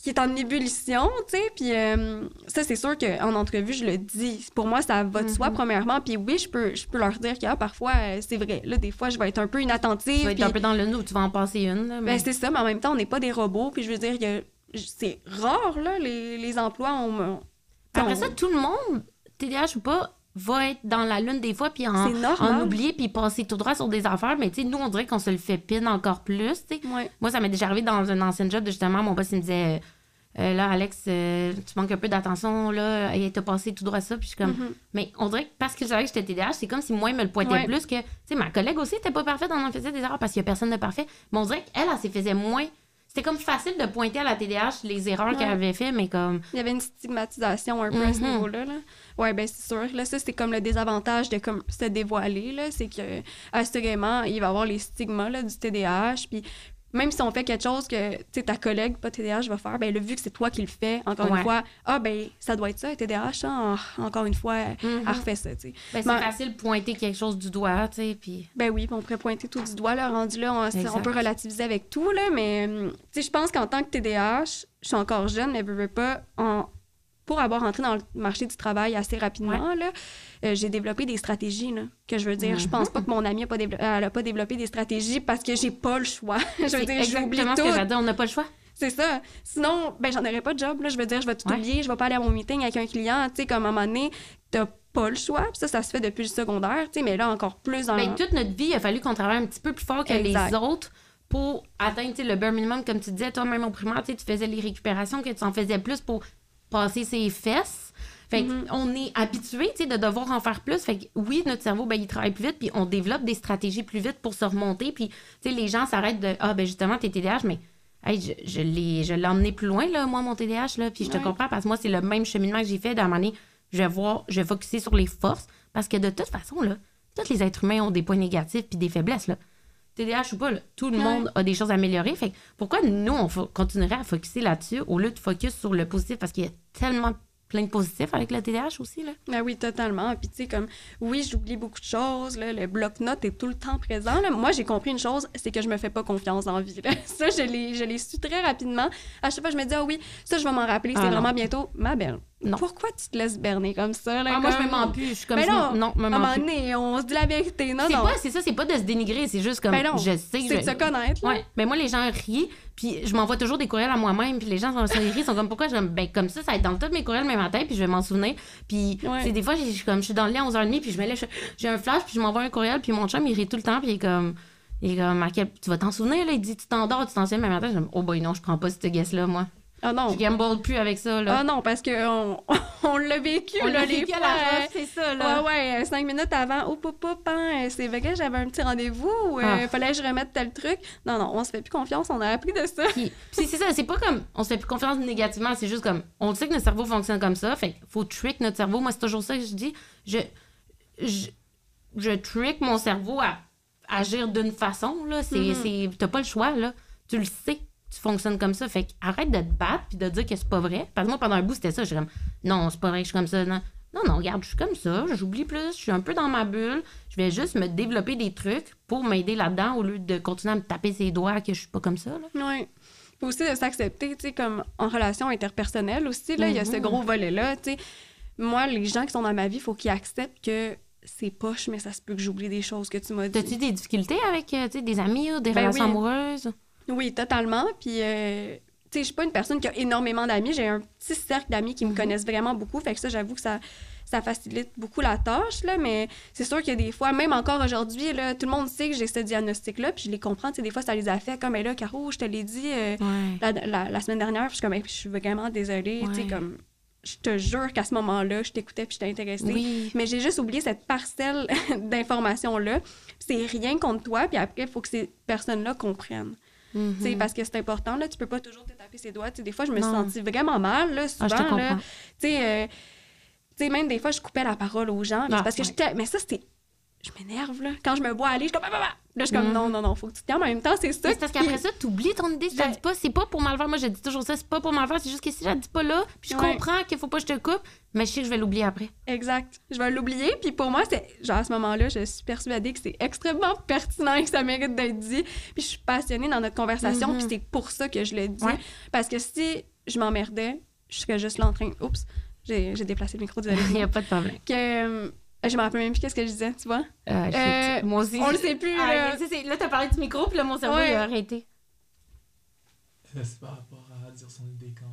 qui est en ébullition, tu sais. Puis euh, ça, c'est sûr qu'en entrevue, je le dis. Pour moi, ça va de soi, Mhm. premièrement. Puis oui, je peux, je peux leur dire que ah, parfois, euh, c'est vrai. Là, des fois, je vais être un peu inattentive. Tu vas être puis- un peu dans le nous, tu vas en passer une. là, mais- ben, c'est ça, mais en même temps, on n'est pas des robots. Puis je veux dire que c'est rare, là, les, les emplois. On, Après ça, tout le monde, TDAH ou pas, va être dans la lune des fois, puis en, en oublier, puis passer tout droit sur des affaires. Mais tu sais, nous, on dirait qu'on se le fait pin encore plus. tu sais. Ouais. Moi, ça m'est déjà arrivé dans un ancien job, de, justement, mon boss, il me disait. euh, là, Alex, euh, tu manques un peu d'attention, là, et t'as passé tout droit ça, puis je suis comme, Mhm. mais on dirait que parce qu'il savait que j'étais TDAH, c'est comme si moi, il me le pointait Ouais. plus que, tu sais, ma collègue aussi était pas parfaite, on en faisait des erreurs parce qu'il y a personne de parfait, mais on dirait qu'elle, elle, s'y faisait moins. C'était comme facile de pointer à la TDAH les erreurs qu'elle avait fait, mais comme, Il y avait une stigmatisation un peu à ce Mhm. niveau-là. Là. Ouais, ben c'est sûr. Là, ça, c'est comme le désavantage de comme, se dévoiler. Là. C'est que, assurément, il va y avoir les stigmas là, du TDAH. Puis même si on fait quelque chose que ta collègue, pas TDAH, va faire, ben là, vu que c'est toi qui le fais, encore Ouais. une fois, ah, ben ça doit être ça, TDAH, hein? encore une fois, Mhm. elle refait ça. tu sais. ben, c'est Ben- facile de pointer quelque chose du doigt, tu sais, puis. Ben oui, on pourrait pointer tout du doigt, là, rendu là, on, on peut relativiser avec tout, là, mais hum, tu sais, je pense qu'en tant que TDAH, je suis encore jeune, mais veux, veux pas, en- pour avoir entré dans le marché du travail assez rapidement, là, euh, j'ai développé des stratégies, là, que je veux dire, je pense pas que mon amie a pas, dévelop- elle a pas développé des stratégies parce que j'ai pas le choix. je veux dire, j'oublie exactement ce que tout. on n'a pas le choix. C'est ça. Sinon, ben j'en aurais pas de job, là, je veux dire, je vais tout Ouais. oublier, je vais pas aller à mon meeting avec un client, tu sais, comme à un moment donné, t'as pas le choix, puis ça, ça se fait depuis le secondaire, tu sais, mais là, encore plus dans... Ben, toute notre vie, il a fallu qu'on travaille un petit peu plus fort que Exact. les autres pour atteindre le bare minimum, comme tu disais, toi-même au primaire, tu faisais les récupérations, que tu en faisais plus pour passer ses fesses. Fait Mhm. on est habitué tu sais, de devoir en faire plus. Fait que oui, notre cerveau, ben, il travaille plus vite, puis on développe des stratégies plus vite pour se remonter. Puis tu sais, les gens s'arrêtent de Ah, ben justement, t'es TDAH, mais hey, je, je l'ai je l'ai emmené plus loin, là, moi, mon TDAH. Là, puis je te Ouais. comprends parce que moi, c'est le même cheminement que j'ai fait. D'un moment donné, je vais voir, je vais focuser sur les forces. Parce que de toute façon, là, tous les êtres humains ont des points négatifs puis des faiblesses, là. TDAH ou pas, là, tout le Ouais. monde a des choses à améliorer. Fait que pourquoi nous, on continuerait à focuser là-dessus au lieu de focus sur le positif? Parce qu'il y a tellement plein de positifs avec le TDAH aussi, là. Ah oui, totalement. Puis tu sais, comme, oui, j'oublie beaucoup de choses. Là, le bloc-notes est tout le temps présent. Là. Moi, j'ai compris une chose, c'est que je me fais pas confiance en vie. là. Ça, je l'ai, su très rapidement. À chaque fois, je me dis, ah oui, ça, je vais m'en rappeler. Ah c'est non. vraiment bientôt ma belle. Non. Pourquoi tu te laisses berner comme ça? Là, Ah, moi, je me mens plus. Je suis comme Mais ça. non, Non, me mens moment plus. donné, on se dit la vérité. Non, C'est non. c'est ça, c'est pas de se dénigrer, c'est juste comme, Ben non, je sais c'est je- de se connaître. Ouais. Ben moi, les gens rient, puis je m'envoie toujours des courriels à moi-même, puis les gens sont, rient, sont comme pourquoi je ben comme ça, ça va être dans tous mes courriels le même matin, puis je vais m'en souvenir. Puis Ouais. des fois, je suis comme je suis dans le lit à 11h30, puis je me lève, je- j'ai un flash, puis je m'envoie un courriel, puis mon chum il rit tout le temps, puis il est comme il est comme tu vas t'en souvenir là, il dit tu t'endors, tu t'en souviens le même matin, je comme, oh boy non, je prends pas cette guess là moi. Ah non. Je gamble plus avec ça là. Ah non, parce qu'on on, l'a vécu. On l'a vécu à la euh, roche, c'est ça là. Ouais, ouais, euh, cinq minutes avant, oh, pop, pop, hein, euh, c'est vrai que j'avais un petit rendez-vous, ou euh, Ah. fallait que je remette tel truc. Non, non, on se fait plus confiance, on a appris de ça. Puis, puis c'est ça, c'est pas comme on se fait plus confiance négativement, c'est juste comme on sait que notre cerveau fonctionne comme ça, fait qu'il faut trick notre cerveau. Moi, c'est toujours ça que je dis. Je, je, je trick mon cerveau à agir d'une façon, là. C'est, Mhm. c'est, t'as pas le choix, là. Tu le sais, tu fonctionnes comme ça. Fait arrête de te battre puis de dire que c'est pas vrai. Parce que moi, pendant un bout, c'était ça. J'étais comme, non, c'est pas vrai que je suis comme ça. Non, non, non, regarde, je suis comme ça. J'oublie plus. Je suis un peu dans ma bulle. Je vais juste me développer des trucs pour m'aider là-dedans au lieu de continuer à me taper ses doigts que je suis pas comme ça, là. Puis aussi de s'accepter, tu sais, comme en relation interpersonnelle aussi, là, il y a ce Mhm. gros volet-là, tu sais. Moi, les gens qui sont dans ma vie, il faut qu'ils acceptent que c'est poche, mais ça se peut que j'oublie des choses que tu m'as dit. T'as-tu des difficultés avec euh, tu sais, des amis ou des Ben relations oui. amoureuses? Oui, totalement. Puis, euh, tu sais, je suis pas une personne qui a énormément d'amis. J'ai un petit cercle d'amis qui me connaissent vraiment beaucoup. Fait que ça, j'avoue que ça, ça facilite beaucoup la tâche, là. Mais c'est sûr qu'il y a des fois, même encore aujourd'hui, là, tout le monde sait que j'ai ce diagnostic-là. Puis je les comprends. Des fois, ça les affecte. Comme, mais là, Caro, je te l'ai dit euh, Ouais. la, la- la semaine dernière. Puis je suis comme, je suis vraiment désolée. Tu sais, Ouais. comme, je te jure qu'à ce moment-là, je t'écoutais puis je t'ai intéressée. Oui. Mais j'ai juste oublié cette parcelle d'informations-là. C'est rien contre toi. Puis après, il faut que ces personnes-là comprennent. Tu sais, parce que c'est important, là, tu peux pas toujours te taper ses doigts. Tu sais, des fois, je me suis sentie vraiment mal, là, souvent, Ah, je te là. euh, même des fois, je coupais la parole aux gens. Ah, parce que ouais. Mais ça, c'était... Je m'énerve, là. Quand je me vois aller, je suis comme... Ah, ah, ah. Là, je suis comme, Mhm. non, non, non, faut que tu te calmes. En même temps, c'est ça. C'est parce qu'après ça, t'oublies ton idée. Je te Ben- dis pas, c'est pas pour mal faire. Moi, je dis toujours ça, c'est pas pour mal faire. C'est juste que si je la dis pas là, puis je Ouais. comprends qu'il faut pas que je te coupe, mais je sais que je vais l'oublier après. Exact. Je vais l'oublier. Puis pour moi, c'est genre à ce moment-là, je suis persuadée que c'est extrêmement pertinent et que ça mérite d'être dit. Puis je suis passionnée dans notre conversation. Mhm. Puis c'est pour ça que je le dis. Ouais. Parce que si je m'emmerdais, je serais juste là en train. Oups, j'ai déplacé le micro, désolée. Il y a pas de problème. que euh, je me rappelle même plus qu'est-ce que je disais, tu vois. Euh, shit. Euh, Moi aussi. on le sait plus, Ah, là. là, t'as parlé du micro, puis là, mon cerveau, Ouais. il a arrêté. C'est par rapport à dire son idée quand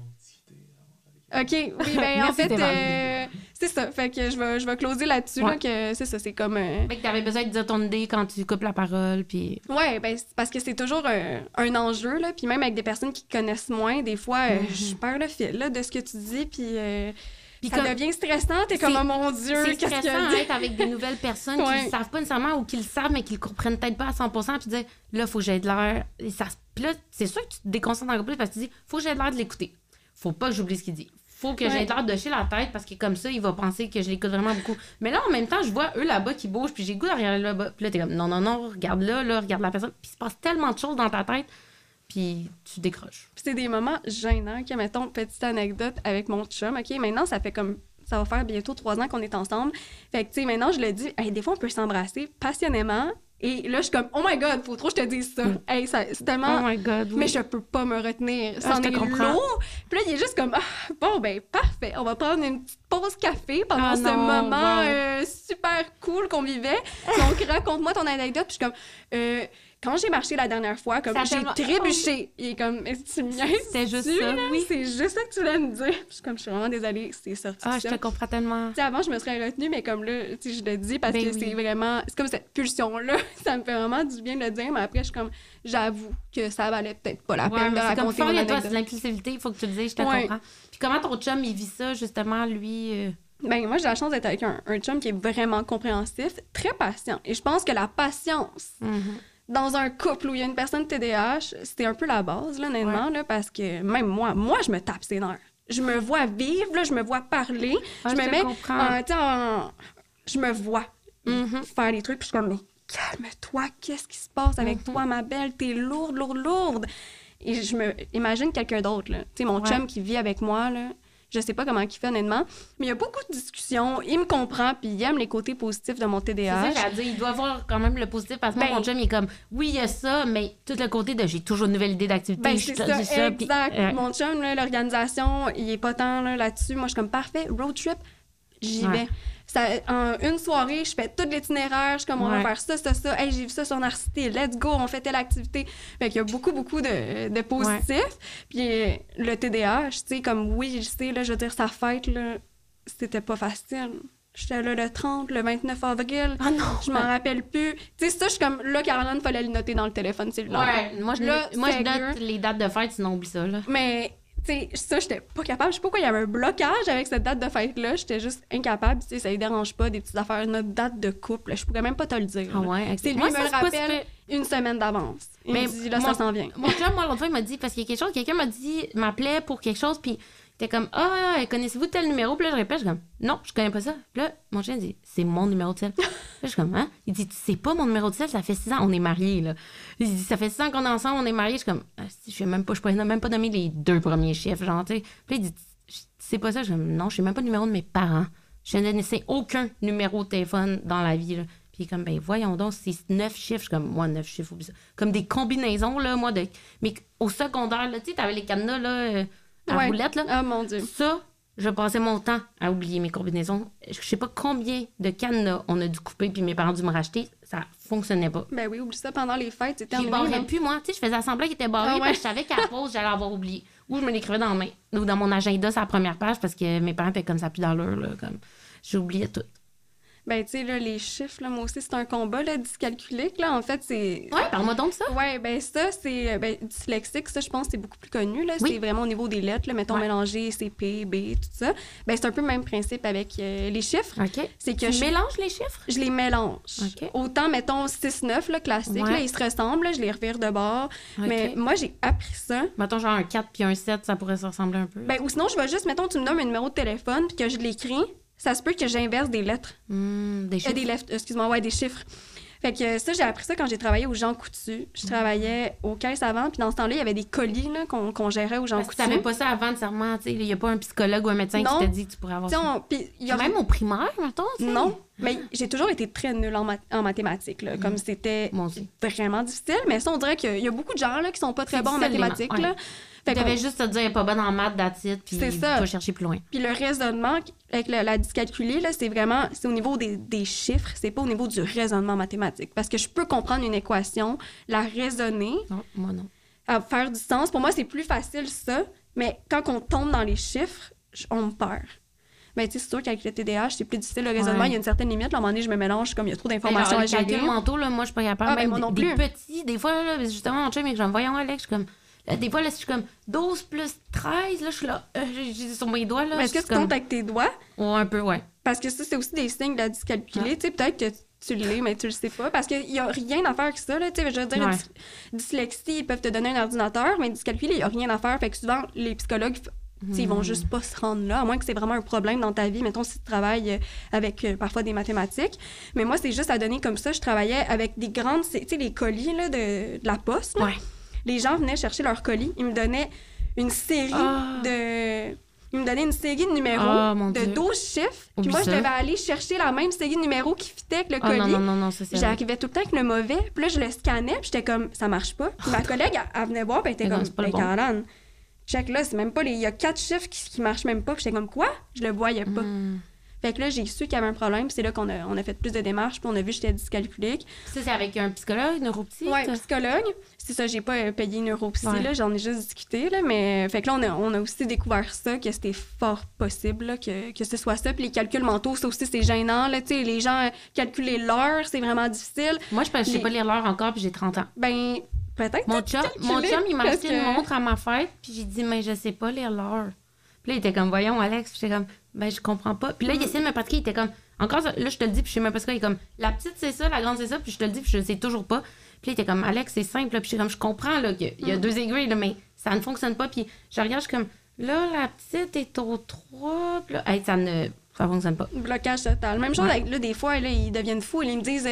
OK, oui, ben en fait, euh, c'est ça. Fait que je vais, je vais closer là-dessus, là, que c'est ça, c'est comme... euh, Fait que t'avais besoin de dire ton idée quand tu coupes la parole, puis. Ouais, ben, parce que c'est toujours un, un enjeu, là. Puis même avec des personnes qui connaissent moins, des fois, euh, je perds le fil, là, de ce que tu dis, puis... euh, Puis ça comme- devient stressant, t'es comme, oh mon Dieu, C'est stressant a dit? d'être avec des nouvelles personnes qui ne savent pas nécessairement ou qui le savent, mais qui le comprennent peut-être pas à 100 puis dire là, faut que j'aie de l'air. Puis là, c'est sûr que tu te déconcentres encore plus parce que tu dis faut que j'aie de l'air de l'écouter. Faut pas que j'oublie ce qu'il dit. Faut que Ouais. de l'air de chez la tête parce que comme ça, il va penser que je l'écoute vraiment beaucoup. Mais là, en même temps, je vois eux là-bas qui bougent, puis j'ai goût d'arrière là-bas. Puis là, t'es comme non, non, non, regarde là, là, regarde la personne. Puis il se passe tellement de choses dans ta tête, puis tu décroches. Puis c'est des moments gênants, que mettons, petite anecdote avec mon chum, OK? Maintenant, ça fait comme... Ça va faire bientôt trois ans qu'on est ensemble. Fait que, tu sais, maintenant, je le dis, hey, des fois, on peut s'embrasser passionnément. Et là, je suis comme, oh my God, faut trop que je te dise ça. Hey, ça c'est tellement... Oh my god. Mais je peux pas me retenir. Ah, C'en est comprends. lourd. Puis là, il est juste comme, ah, bon, ben, parfait. On va prendre une petite pause café pendant Ah ce non, moment wow. euh, super cool qu'on vivait. Donc, raconte-moi ton anecdote. Puis je suis comme, euh, quand j'ai marché la dernière fois, comme j'ai trébuché. Il est comme, est-ce que tu me? C'était juste ça, oui. C'est juste ça que tu voulais me dire. Je suis comme, je suis vraiment désolée, c'est sorti. Ah, je te comprends tellement. Sais, avant, je me serais retenue, mais comme là, tu je le dis parce Ben que oui. c'est vraiment. C'est comme cette pulsion-là. Ça me fait vraiment du bien de le dire, mais après, je suis comme. J'avoue que ça valait peut-être pas la Ouais, peine de mais c'est comme raconter y a toi, c'est l'impulsivité, il faut que tu le dises, je te Ouais. comprends. Puis comment ton chum, il vit ça, justement, lui? euh, Ben, moi, j'ai la chance d'être avec un, un chum qui est vraiment compréhensif, très patient. Et je pense que la patience dans un couple où il y a une personne TDAH, c'était un peu la base, là, honnêtement, là, parce que même moi, moi, je me tape ses nerfs. Je me vois vivre, là, je me vois parler, Ah, je je me mets en, Je me vois. Mhm. faire des trucs. Puis je suis comme, mais calme-toi, qu'est-ce qui se passe avec Mhm. toi, ma belle? T'es lourde, lourde, lourde. Et je me imagine quelqu'un d'autre, là. Tu sais, mon Ouais. chum qui vit avec moi, là. Je sais pas comment il fait honnêtement, mais il y a beaucoup de discussions. Il me comprend, puis il aime les côtés positifs de mon C'est ça, TDAH. dire, il doit voir quand même le positif parce que moi, Ben- mon chum, il est comme, oui, il y a ça, mais tout le côté de j'ai toujours une nouvelle idée d'activité. Ben, c'est ça, ça, exact. Ouais. Mon chum, l'organisation, il est pas tant là, là-dessus. Moi, je suis comme parfait, road trip, j'y Ouais. vais. Ça, en une soirée, je fais tout l'itinéraire. Je suis comme, on va Ouais. faire ça, ça, ça. Hey, j'ai vu ça sur Narcité. Let's go, on fait telle activité. Fait qu'il y a beaucoup, beaucoup de, de positifs. Puis euh, le TDAH, tu sais, comme oui, je sais, là, je veux dire, sa fête, là, c'était pas facile. J'étais là le 30, le 29 avril. Ah non! Je m'en rappelle plus. Tu sais, ça, je suis comme, là, Caroline, fallait le noter dans le téléphone cellulaire. Ouais, moi, je, Là, moi, je sérieux. note les dates de fête, sinon oublie ça, là. Mais, sais, ça, j'étais pas capable. Je sais pas pourquoi il y avait un blocage avec cette date de fête-là. J'étais juste incapable. Tu sais, ça lui dérange pas, des petites affaires. Notre date de couple, je pourrais même pas te le dire. Ah ouais? C'est lui, il me le rappelle une semaine d'avance. Il Mais me dit, là, mon- ça s'en vient. Mon chum, moi, l'autre fois, il m'a dit, parce qu'il y a quelque chose, quelqu'un m'a dit, m'appelait pour quelque chose, puis était comme, ah, connaissez-vous tel numéro? Puis là, je répète, je suis comme, non, je connais pas ça. Puis là, mon chien dit, c'est mon numéro de sel. Puis là, je suis comme, hein? Il dit, tu sais pas mon numéro de sel, ça fait six ans, on est mariés, là. Il dit, ça fait six ans qu'on est ensemble, on est mariés. Je suis comme, ah, je sais même pas, je pourrais même pas nommer les deux premiers chiffres, genre, tu sais. Puis là, il dit, c'est pas ça? Je suis comme, non, je sais même pas le numéro de mes parents. Je ne connaissais aucun numéro de téléphone dans la vie, là. Puis comme, ben voyons donc, c'est neuf chiffres. Je suis comme, moi, neuf chiffres, oublie ça. Comme des combinaisons, là, moi, de... Mais au secondaire, là, tu sais, t'avais les cadenas, là, euh, à Ouais. là. Ah, mon Dieu. Ça, je passais mon temps à oublier mes combinaisons. Je sais pas combien de cadenas on a dû couper, puis mes parents ont dû me racheter. Ça fonctionnait pas. Ben oui, oublie ça pendant les fêtes, Je terminé. barrais plus, moi. Tu sais, je faisais semblant qu'il était barré Ah ouais. parce que je savais qu'à la pause, j'allais avoir oublié. Ou je me l'écrivais dans la main. Ou dans mon agenda, la première page, parce que mes parents étaient comme ça, plus là. Comme... J'oubliais tout. Ben, tu sais, là, les chiffres, là, moi aussi, c'est un combat, là, dyscalculique, là. En fait, c'est. Ouais, parle-moi donc de ça. Ouais, ben ça, c'est. Ben, dyslexique, ça, je pense, c'est beaucoup plus connu, là. Oui. C'est vraiment au niveau des lettres, là, mettons, Ouais. mélanger CP, B, tout ça. Ben, c'est un peu le même principe avec euh, les chiffres. OK. C'est que Tu je- mélanges les chiffres? je les mélange. Ok. Autant, mettons, 6-9, là, classique, Ouais. là, ils se ressemblent, là, je les revire de bord. Mais moi, j'ai appris ça. Mettons genre un 4 puis un 7, ça pourrait se ressembler un peu. Ben, ou sinon, je vais juste, mettons, tu me donnes un numéro de téléphone, puis que je l'écris, ça se peut que j'inverse des lettres. Hmm, des Euh, chiffres. des lettres, excuse-moi, ouais, des chiffres. Fait que ça, j'ai appris ça quand j'ai travaillé aux Jean Coutu. Je travaillais aux caisses avant, puis dans ce temps-là, il y avait des colis là, qu'on qu'on gérait aux Jean Parce Coutu. tu savais pas ça avant, nécessairement. tu sais, Il n'y a pas un psychologue ou un médecin Non. qui t'a dit que tu pourrais avoir Tu sais, ça. on- y a- Même au primaire, mettons. tu sais. Non, mais j'ai toujours été très nulle en, mat- en mathématiques. là. Comme c'était Moi aussi. vraiment difficile. Mais ça, on dirait qu'il y a beaucoup de gens là, qui sont pas très bons en mathématiques. là. Fait Tu devais juste te dire, pas bonne en maths, it, puis ça. pas chercher plus loin. Puis le raisonnement avec la, la dyscalculie, là, c'est vraiment c'est au niveau des, des chiffres, c'est pas au niveau du raisonnement mathématique. Parce que je peux comprendre une équation, la raisonner, Non, moi non. à faire du sens. Pour moi, c'est plus facile ça. Mais quand on tombe dans les chiffres, je- on me perd. Mais tu sais, c'est sûr qu'avec le TDAH, c'est plus difficile. Le raisonnement, Ouais. il y a une certaine limite. Là, à un moment donné, je me mélange comme il y a trop d'informations à les calculs gérer. mentaux, là, moi, je suis pas capable. Ah, ben, moi non des, des plus. petits, des fois, là, justement, mon chum, il est comme, voyons, Alex, je suis comme, des fois, là, je suis comme 12 plus 13, là, je suis là, euh, j'ai sur mes doigts, là. Mais est-ce que tu comme- comptes avec tes doigts? Ouais, un peu, ouais. Parce que ça, c'est aussi des signes de la dyscalculie. Tu sais, peut-être que tu l'es, mais tu le sais pas. Parce qu'il n'y a rien à faire avec ça. Là. Tu sais, je veux dire, Ouais. dys- dyslexie, ils peuvent te donner un ordinateur, mais dyscalculie, il n'y a rien à faire. Fait que souvent, les psychologues, sais, ils Hmm. vont juste pas se rendre là, à moins que c'est vraiment un problème dans ta vie. Mettons, si tu travailles euh, avec euh, parfois des mathématiques. Mais moi, c'est juste à donner comme ça. Je travaillais avec des grandes, tu sais, les colis là, de, de la poste. là. Ouais. Les gens venaient chercher leurs colis. Ils me donnaient une série Ah. de... Ils me donnaient une série de numéros Ah, de Dieu. 12 chiffres. Puis moi, je devais aller chercher la même série de numéros qui fitait avec le Ah, colis. non, non, non, non, ça, c'est. J'arrivais tout le temps avec le mauvais. Puis là, je le scannais, puis j'étais comme, ça marche pas. Puis ma collègue, elle, elle venait voir, puis elle était Mais non, comme, c'est pas le ben, bon. Check là, c'est même pas les. Il y a quatre chiffres qui, qui marchent même pas. Puis j'étais comme, quoi? Je le voyais pas. Hmm. Fait que là, j'ai su qu'il y avait un problème. Puis c'est là qu'on a, on a fait plus de démarches, puis on a vu que j'étais dyscalculique. Ça, c'est avec un psychologue, neuropsy. Ouais, t'as- psychologue. C'est ça, j'ai pas euh, payé une neuropsy, Ouais. là, j'en ai juste discuté, là, mais fait que là, on a, on a aussi découvert ça, que c'était fort possible, là, que, que ce soit ça. Puis les calculs mentaux, ça aussi, c'est gênant, là, tu sais, les gens, euh, calculer l'heure, c'est vraiment difficile. Moi, je je sais Les- pas lire l'heure encore, puis j'ai 30 ans. Ben, peut-être. Mon chum, mon chum, il m'a acheté que- une montre à ma fête, puis j'ai dit, mais je sais pas lire l'heure. Puis là, il était comme, voyons, Alex. Puis j'étais comme, ben, je comprends pas. Puis là, il essayait de me pratiquer, il était comme, encore, là, je te le dis, puis je sais même pas ce qu'il est comme, la petite, c'est ça, la grande, c'est ça, puis je te le dis, puis je sais toujours pas. Puis il était comme, Alex, c'est simple, là. puis j'étais comme, je comprends, là, qu'il y a- il y a Mm. deux aiguilles, là, mais ça ne fonctionne pas. Puis je regarde, je suis comme, là, la petite est au 3, puis là, hey, ça ne. Ça fonctionne pas. Blocage total. Même chose avec, là, des fois, là, ils deviennent fous. Ils me disent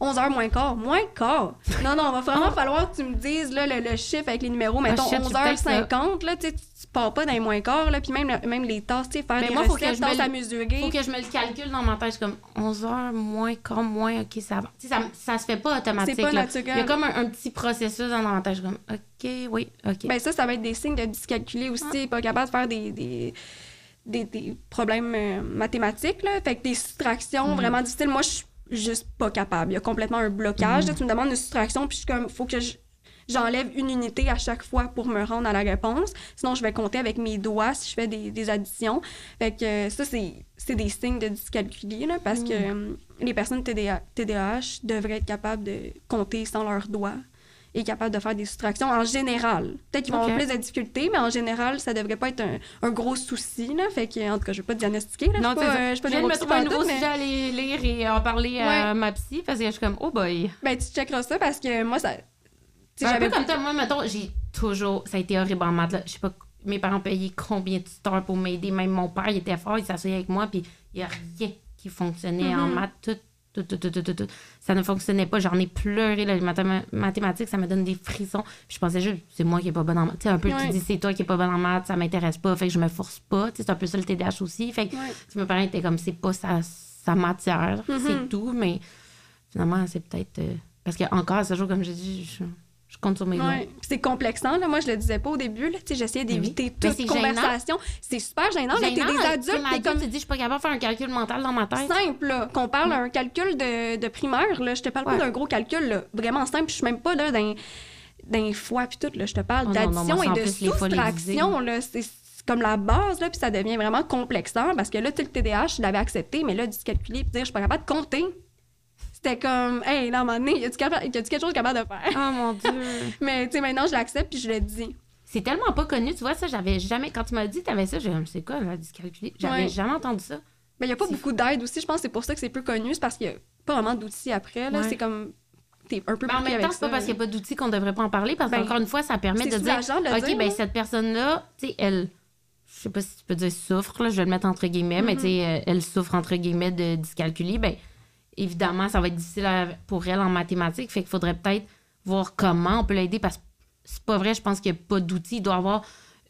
11h moins quart. Moins quart? Non, non, il va vraiment Ah. falloir que tu me dises là, le, le chiffre avec les numéros. Mettons c'est peut-être 11h50, là, tu pars pas dans les moins quart, là, puis même, le- même les tasses, tu sais, faire Mais des moi, faut que recettes, je me tasses à mesurer. Faut que je me le calcule dans ma tête. Comme 11h moins, quart moins, OK, ça va. Ça, ça se fait pas automatique. C'est pas là. naturel. Il y a comme un, un petit processus dans ma tête. Comme OK, oui, OK. Ben ça, ça va être des signes de dyscalculer aussi, pas capable de faire des, des, des, des problèmes euh, mathématiques, là. Fait que des soustractions vraiment difficiles. Moi, je suis juste pas capable. Il y a complètement un blocage. là. Tu me demandes une soustraction, puis je suis comme, faut que je- j'enlève une unité à chaque fois pour me rendre à la réponse. Sinon, je vais compter avec mes doigts si je fais des, des additions. Fait que euh, ça, c'est des signes de dyscalculie, là, parce que euh, les personnes TDA, TDAH devraient être capables de compter sans leurs doigts et capables de faire des soustractions en général. Peut-être qu'ils vont Ok. avoir plus de difficultés, mais en général, ça devrait pas être un, un gros souci. Là. Fait que, en tout cas, je vais pas diagnostiquer. Là. non, je suis pas, pas me trouver un nouveau mais- sujet à aller lire et en parler à ma psy parce que je suis comme, oh boy. Ben, tu checkeras ça parce que moi, ça. sais, Un peu comme toi, moi, mettons, j'ai toujours. Ça a été horrible en maths. Là. Je sais pas, mes parents payaient combien de tuteurs pour m'aider? Même mon père, il était fort, il s'asseyait avec moi, puis il y a rien qui fonctionnait en Mhm. maths. Tout, tout, tout, tout, tout, tout, tout. Ça ne fonctionnait pas. J'en ai pleuré. là. Les mathéma- mathématiques, ça me donne des frissons. Puis je pensais juste, c'est moi qui est pas bonne en maths. Un peu, Ouais. tu dis, c'est toi qui est pas bonne en maths, ça m'intéresse pas, fait que je me force pas. C'est un peu ça le TDAH aussi. Fait que Ouais. mes parents étaient comme, c'est pas sa, sa matière, c'est tout, mais finalement, c'est peut-être. euh, parce que encore ce jour, comme j'ai dit, je, Ouais. C'est complexant. Là. Moi, je le disais pas au début. là. J'essayais oui. d'éviter Mais toute c'est gênant. conversation. C'est super gênant. là. T'es Gênant, des adultes, t'es comme Tu dis, je suis pas capable de faire un calcul mental dans ma tête. simple, là, qu'on parle d'un calcul de, de primaire, là. Je te parle Ouais. pas d'un gros calcul, là, vraiment simple. Je suis même pas là d'un, d'un fois puis tout, là. Je te parle Oh d'addition et de soustraction, là. C'est comme la base, là, puis ça devient vraiment complexant parce que là, tu le TDAH, je l'avais accepté, mais là, dyscalculer puis dire, je suis pas capable de compter. C'était comme, hey, là, à un moment donné, y a-tu quelque chose capable de faire? Oh mon Dieu. Mais, tu sais, maintenant, je l'accepte puis je le dis. c'est tellement pas connu, tu vois, ça, j'avais jamais. Quand tu m'as dit, t'avais ça, j'ai dit, c'est quoi, la dyscalculie? J'avais Ouais. jamais entendu ça. Mais il n'y a pas beaucoup d'aide aussi. Je pense que c'est pour ça que c'est peu connu. C'est parce qu'il n'y a pas vraiment d'outils après. Là. Ouais. C'est comme. T'es un peu Mais en même temps, c'est pas parce qu'il n'y a pas d'outils qu'on devrait pas en parler, parce Ben, qu'encore une fois, ça permet de dire, de OK, dire, ben là. cette personne-là, tu sais, elle, je sais pas si tu peux dire souffre, là, je vais le mettre entre guillemets, mais tu sais, Mm-hmm. euh, elle souffre entre guillemets de dyscalculie, ben évidemment, ça va être difficile pour elle en mathématiques, fait qu'il faudrait peut-être voir comment on peut l'aider, parce que c'est pas vrai, je pense qu'il n'y a pas d'outils, il doit y avoir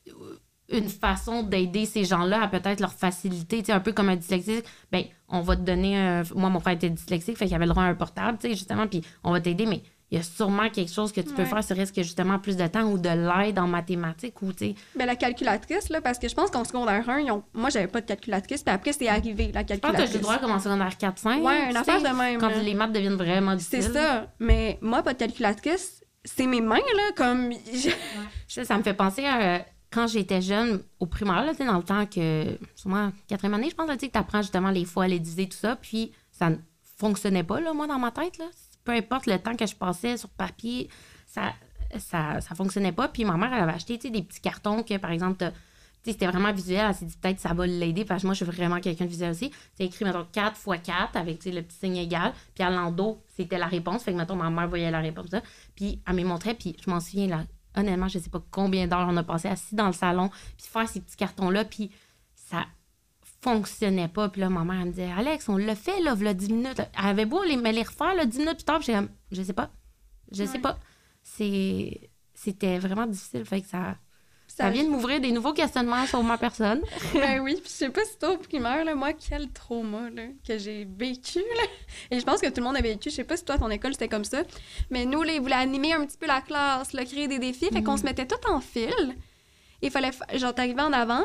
euh, une façon d'aider ces gens-là à peut-être leur faciliter, tu sais, un peu comme un dyslexique, ben on va te donner un... Moi, mon frère était dyslexique, fait qu'il avait le droit à un portable, tu sais, justement, puis on va t'aider, mais il y a sûrement quelque chose que tu peux Ouais. faire, ce risque justement plus de temps ou de l'aide en mathématiques ou, tu sais, Ben, la calculatrice, là, parce que je pense qu'en secondaire 1, ils ont... moi, j'avais pas de calculatrice. Puis après, c'est arrivé, la que calculatrice. j'ai le droit comme en secondaire 4-5. Ouais, une affaire de même. Quand là. les maths deviennent vraiment C'est difficiles. ça. Mais moi, pas de calculatrice, c'est mes mains, là, comme. Ça, ça me fait penser à euh, quand j'étais jeune, au primaire, là, dans le temps que, sûrement, quatrième année, je pense, là, tu sais, que t'apprends justement les fois, les diviser, tout ça, puis ça ne fonctionnait pas, là, moi, dans ma tête, là. Peu importe le temps que je passais sur papier, ça, ça, ça fonctionnait pas. Puis ma mère, elle avait acheté, des petits cartons que, par exemple, c'était vraiment visuel. Elle s'est dit, peut-être, ça va l'aider, parce que moi, je suis vraiment quelqu'un de visuel aussi. C'est écrit, mettons, 4 x 4 avec, le petit signe égal. Puis à l'endos, c'était la réponse. Fait que, mettons, ma mère voyait la réponse, là. Puis elle me montrait, puis je m'en souviens, là, honnêtement, je sais pas combien d'heures on a passé assis dans le salon, puis faire ces petits cartons-là, puis fonctionnait pas. Puis là, ma mère, elle me disait, Alex, on l'a fait, là, là, 10 minutes. Elle avait beau les, me les refaire, là, 10 minutes plus tard, j'ai je sais pas. Je sais pas. C'est... C'était vraiment difficile, fait que ça... Ça Ça- vient de m'ouvrir des nouveaux questionnements sur ma personne. ben oui, puis je sais pas si toi au primaire, là, moi, quel trauma là, que j'ai vécu. Là. Et je pense que tout le monde a vécu. Je sais pas si toi, à ton école, c'était comme ça. Mais nous, là, ils voulaient animer un petit peu la classe, là, créer des défis. Fait qu'on se mettait tout en fil. Il fallait, fa- genre, t'arrivais en avant,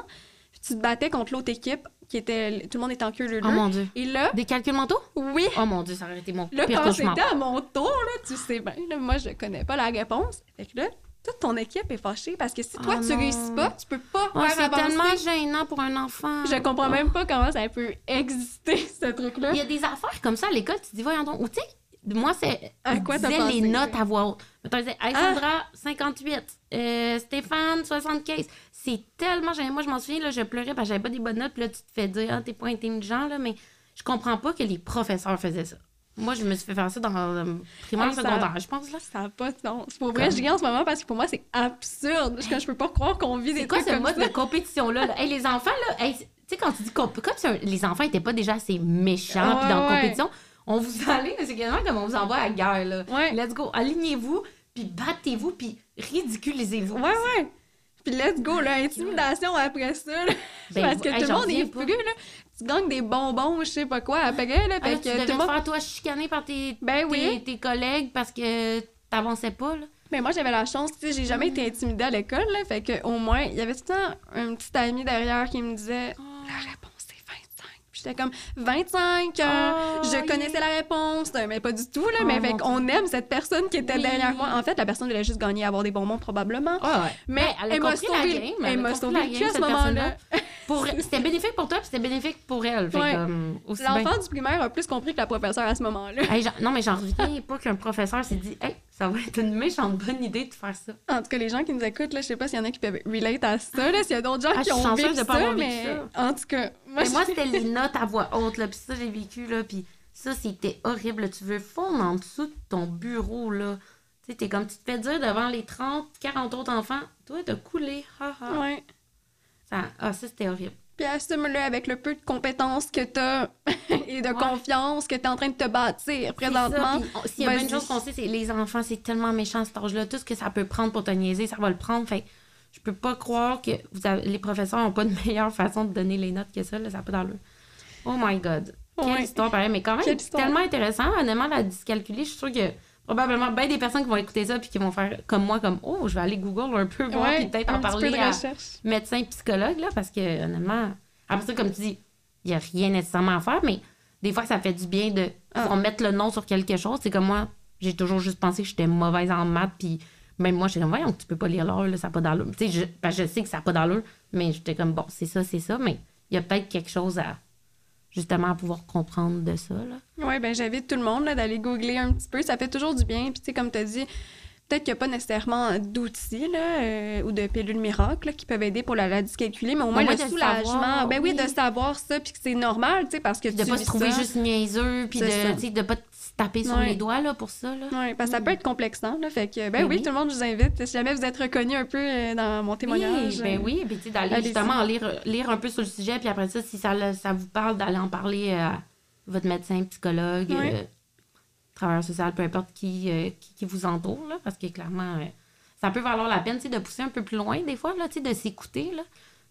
puis tu te battais contre l'autre équipe, qui était, tout le monde était en queue leu Oh mon Dieu. Et là, Des calculs mentaux? oui, Oh mon Dieu, ça aurait été mon Là, pire quand c'était à mon tour, là, tu sais bien, là, moi, je connais pas la réponse. Fait que là, toute ton équipe est fâchée parce que si toi, Oh tu non. réussis pas, tu peux pas Oh, faire c'est avancer. tellement gênant pour un enfant. Je comprends même pas comment ça peut exister, ce truc-là. Il y a des affaires comme ça à l'école, tu te dis, voyons donc. Ou tu sais, moi, c'est. À quoi pensé, les notes là? à voix haute. Mettons, ils disaient, Alexandra, 58. Euh, Stéphane, 75. C'est tellement gênant. Moi, je m'en souviens, là, je pleurais parce que j'avais pas des bonnes notes. Puis là, tu te fais dire, ah, t'es pas intelligent, là. Mais je comprends pas que les professeurs faisaient ça. Moi, je me suis fait faire ça dans le primaire, ça- secondaire, je pense, là. Ça n'a pas de sens. Pour vrai, je ris en ce moment parce que pour moi, c'est absurde. Je, je peux pas croire qu'on vit des C'est quoi trucs ce mode ça. de compétition-là? là? Hey, les enfants, là, hey, tu sais, quand se dit, comme si les enfants n'étaient pas déjà assez méchants puis dans la compétition, on vous allait, c'est quasiment comme on vous envoie à la guerre. Là. Let's go, alignez-vous, puis battez-vous, puis ridiculisez-vous. Ouais, ouais. Puis let's go, là, intimidation après ça. Ben, parce que tout le monde est plus, là. Tu gagnes des bonbons, je sais pas quoi, après, là. Fait que tu devais te faire, toi, chicaner par tes, ben tes, tes, collègues parce que t'avançais pas, là. Mais moi, j'avais la chance, tu sais, j'ai jamais été intimidée à l'école, là. Fait que au moins, il y avait tout le temps un petit ami derrière qui me disait oh. La réponse J'étais comme 25, euh, je connaissais la réponse, euh, mais pas du tout, là. mais oh, fait qu'on aime cette personne qui était derrière moi. En fait, la personne voulait juste gagner, avoir des bonbons, probablement. Mais elle, m'a sauvé, elle m'a sauvé à ce moment-là. c'était bénéfique pour toi, puis c'était bénéfique pour elle. L'enfant du primaire a plus compris que la professeure à ce moment-là. non, mais j'en reviens pas qu'un professeur s'est dit, hey, ça va être une méchante bonne idée de faire ça. En tout cas, les gens qui nous écoutent, là, je sais pas s'il y en a qui peuvent relate à ça, s'il y a d'autres gens ah, qui ont vécu ça, mais en tout cas... Moi, moi c'était les notes à voix haute, là, puis ça, j'ai vécu, là, puis ça, c'était horrible. Tu veux fondre en dessous de ton bureau, là. Tu sais, t'es comme, tu te fais dire devant les 30, 40 autres enfants, toi, t'as coulé, haha. Ouais. Ça, ah, ça, c'était horrible. Puis assume-le avec le peu de compétences que tu as et de confiance que tu es en train de te bâtir présentement. S'il y a une chose qu'on sait, c'est les enfants, c'est tellement méchant cet âge-là. Tout ce que ça peut prendre pour te niaiser, ça va le prendre. Fait je peux pas croire que vous les professeurs n'ont pas de meilleure façon de donner les notes que ça. Là, ça peut dans le. Oh my God. Quelle histoire pareil. Mais quand même, c'est tellement intéressant. Honnêtement, la dyscalculie, je suis sûre que probablement bien des personnes qui vont écouter ça puis qui vont faire comme moi comme oh je vais aller Google un peu voir puis peut-être en parler à médecin psychologue là parce que honnêtement après ça comme tu dis il y a rien nécessairement à faire mais des fois ça fait du bien de ah. mettre le nom sur quelque chose. C'est comme moi j'ai toujours juste pensé que j'étais mauvaise en maths puis même moi j'étais comme voyons tu peux pas lire l'heure ça n'a pas d'allure. Tu sais je, ben, je sais que ça n'a pas d'allure mais j'étais comme bon c'est ça c'est ça mais il y a peut-être quelque chose à justement à pouvoir comprendre de ça. Oui, ben j'invite tout le monde d'aller googler un petit peu. Ça fait toujours du bien. Puis, tu sais, comme tu as dit, peut-être qu'il n'y a pas nécessairement d'outils euh, ou de pilules miracles qui peuvent aider pour la, la dyscalculie, mais au moins le soulagement. ben oui, de savoir ça, puis que c'est normal, tu sais, parce que de tu pas se trouver juste niaiseux, puis de, de pas taper sur les doigts là, pour ça. Oui, parce que ça peut être complexant. Là, fait que, ben, oui, tout le monde, je vous invite. Si jamais vous êtes reconnu un peu euh, dans mon témoignage. Oui, ben oui, puis d'aller justement lire, lire un peu sur le sujet, puis après ça, si ça, ça vous parle, d'aller en parler à votre médecin, psychologue, euh, travailleur social, peu importe qui, euh, qui, vous entoure, là, parce que clairement, ça peut valoir la peine de pousser un peu plus loin, des fois, là, de s'écouter,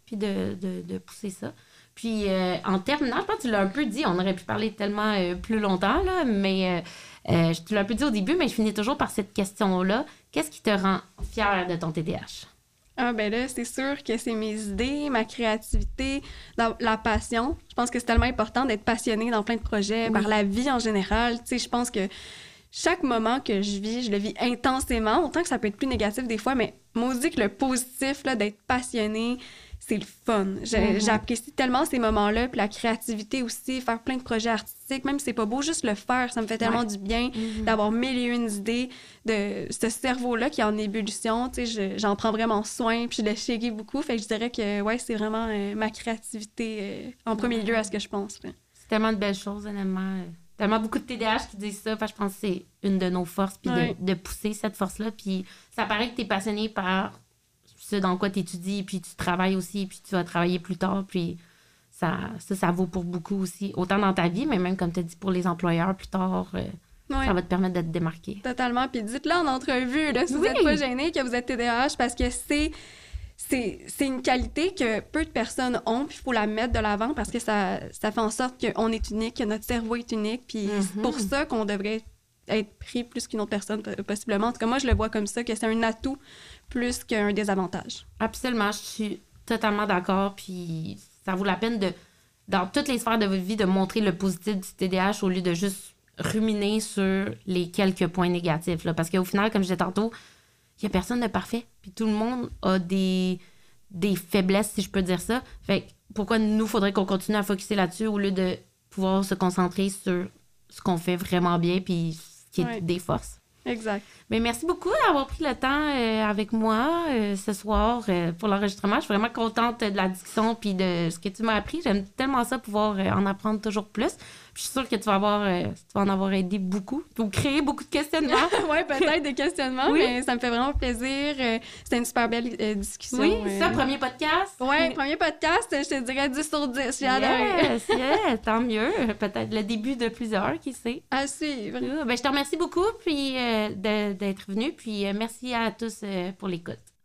puis de, de, de, pousser ça. Puis euh, en terminant, je pense que tu l'as un peu dit, on aurait pu parler tellement euh, plus longtemps, là, mais euh, tu l'as un peu dit au début, mais je finis toujours par cette question-là. Qu'est-ce qui te rend fier de ton TDAH? Ah ben là, c'est sûr que c'est mes idées, ma créativité, la passion. Je pense que c'est tellement important d'être passionné dans plein de projets, par la vie en général. Tu sais, je pense que chaque moment que je vis, je le vis intensément, autant que ça peut être plus négatif des fois, mais maudit que le positif, d'être passionné, c'est le fun. J'apprécie tellement ces moments-là, puis la créativité aussi, faire plein de projets artistiques, même si c'est pas beau, juste le faire, ça me fait tellement du bien mm-hmm. d'avoir mille et une idées, de ce cerveau-là qui est en ébullition, tu sais, j'en prends vraiment soin, puis je le chéris beaucoup, fait que je dirais que, ouais, c'est vraiment euh, ma créativité euh, en premier lieu à ce que je pense. C'est tellement de belles choses, honnêtement. Tellement beaucoup de TDAH qui disent ça, je pense que c'est une de nos forces, puis de, de, pousser cette force-là, puis ça paraît que tu es passionné par ce dans quoi tu étudies, puis tu travailles aussi, puis tu vas travailler plus tard, puis ça, ça, ça vaut pour beaucoup aussi, autant dans ta vie, mais même comme tu as dit pour les employeurs plus tard. Euh, ça va te permettre de te démarquer. Totalement. Puis dites-le en entrevue, là, si vous n'êtes pas gêné que vous êtes TDAH, parce que c'est c'est une qualité que peu de personnes ont, puis il faut la mettre de l'avant parce que ça, ça fait en sorte qu'on est unique, que notre cerveau est unique, puis c'est pour mm-hmm. ça qu'on devrait être pris plus qu'une autre personne, possiblement. En tout cas, moi, je le vois comme ça, que c'est un atout plus qu'un désavantage. Absolument, je suis totalement d'accord. Puis ça vaut la peine de, dans toutes les sphères de votre vie, de montrer le positif du TDAH au lieu de juste ruminer sur les quelques points négatifs. Là. Parce qu'au final, comme je disais tantôt, il n'y a personne de parfait. Puis tout le monde a des, des faiblesses, si je peux dire ça. Fait pourquoi nous, faudrait qu'on continue à focuser là-dessus au lieu de pouvoir se concentrer sur ce qu'on fait vraiment bien puis ce qui est des forces? Exact. Mais merci beaucoup d'avoir pris le temps euh, avec moi euh, ce soir euh, pour l'enregistrement. Je suis vraiment contente de la discussion puis de ce que tu m'as appris. J'aime tellement ça pouvoir en apprendre toujours plus. je suis sûre que tu vas, avoir, tu vas en avoir aidé beaucoup ou créer beaucoup de questionnements. oui, peut-être des questionnements, mais ça me fait vraiment plaisir. C'était une super belle discussion. Oui, c'est ça, premier podcast. Oui, premier podcast, je te dirais 10 sur 10. J'ai. Yes, yes, tant mieux. Peut-être le début de plusieurs, qui sait? À suivre. Ben, je te remercie beaucoup puis, de d'être venu. Puis euh, merci à tous euh, pour l'écoute.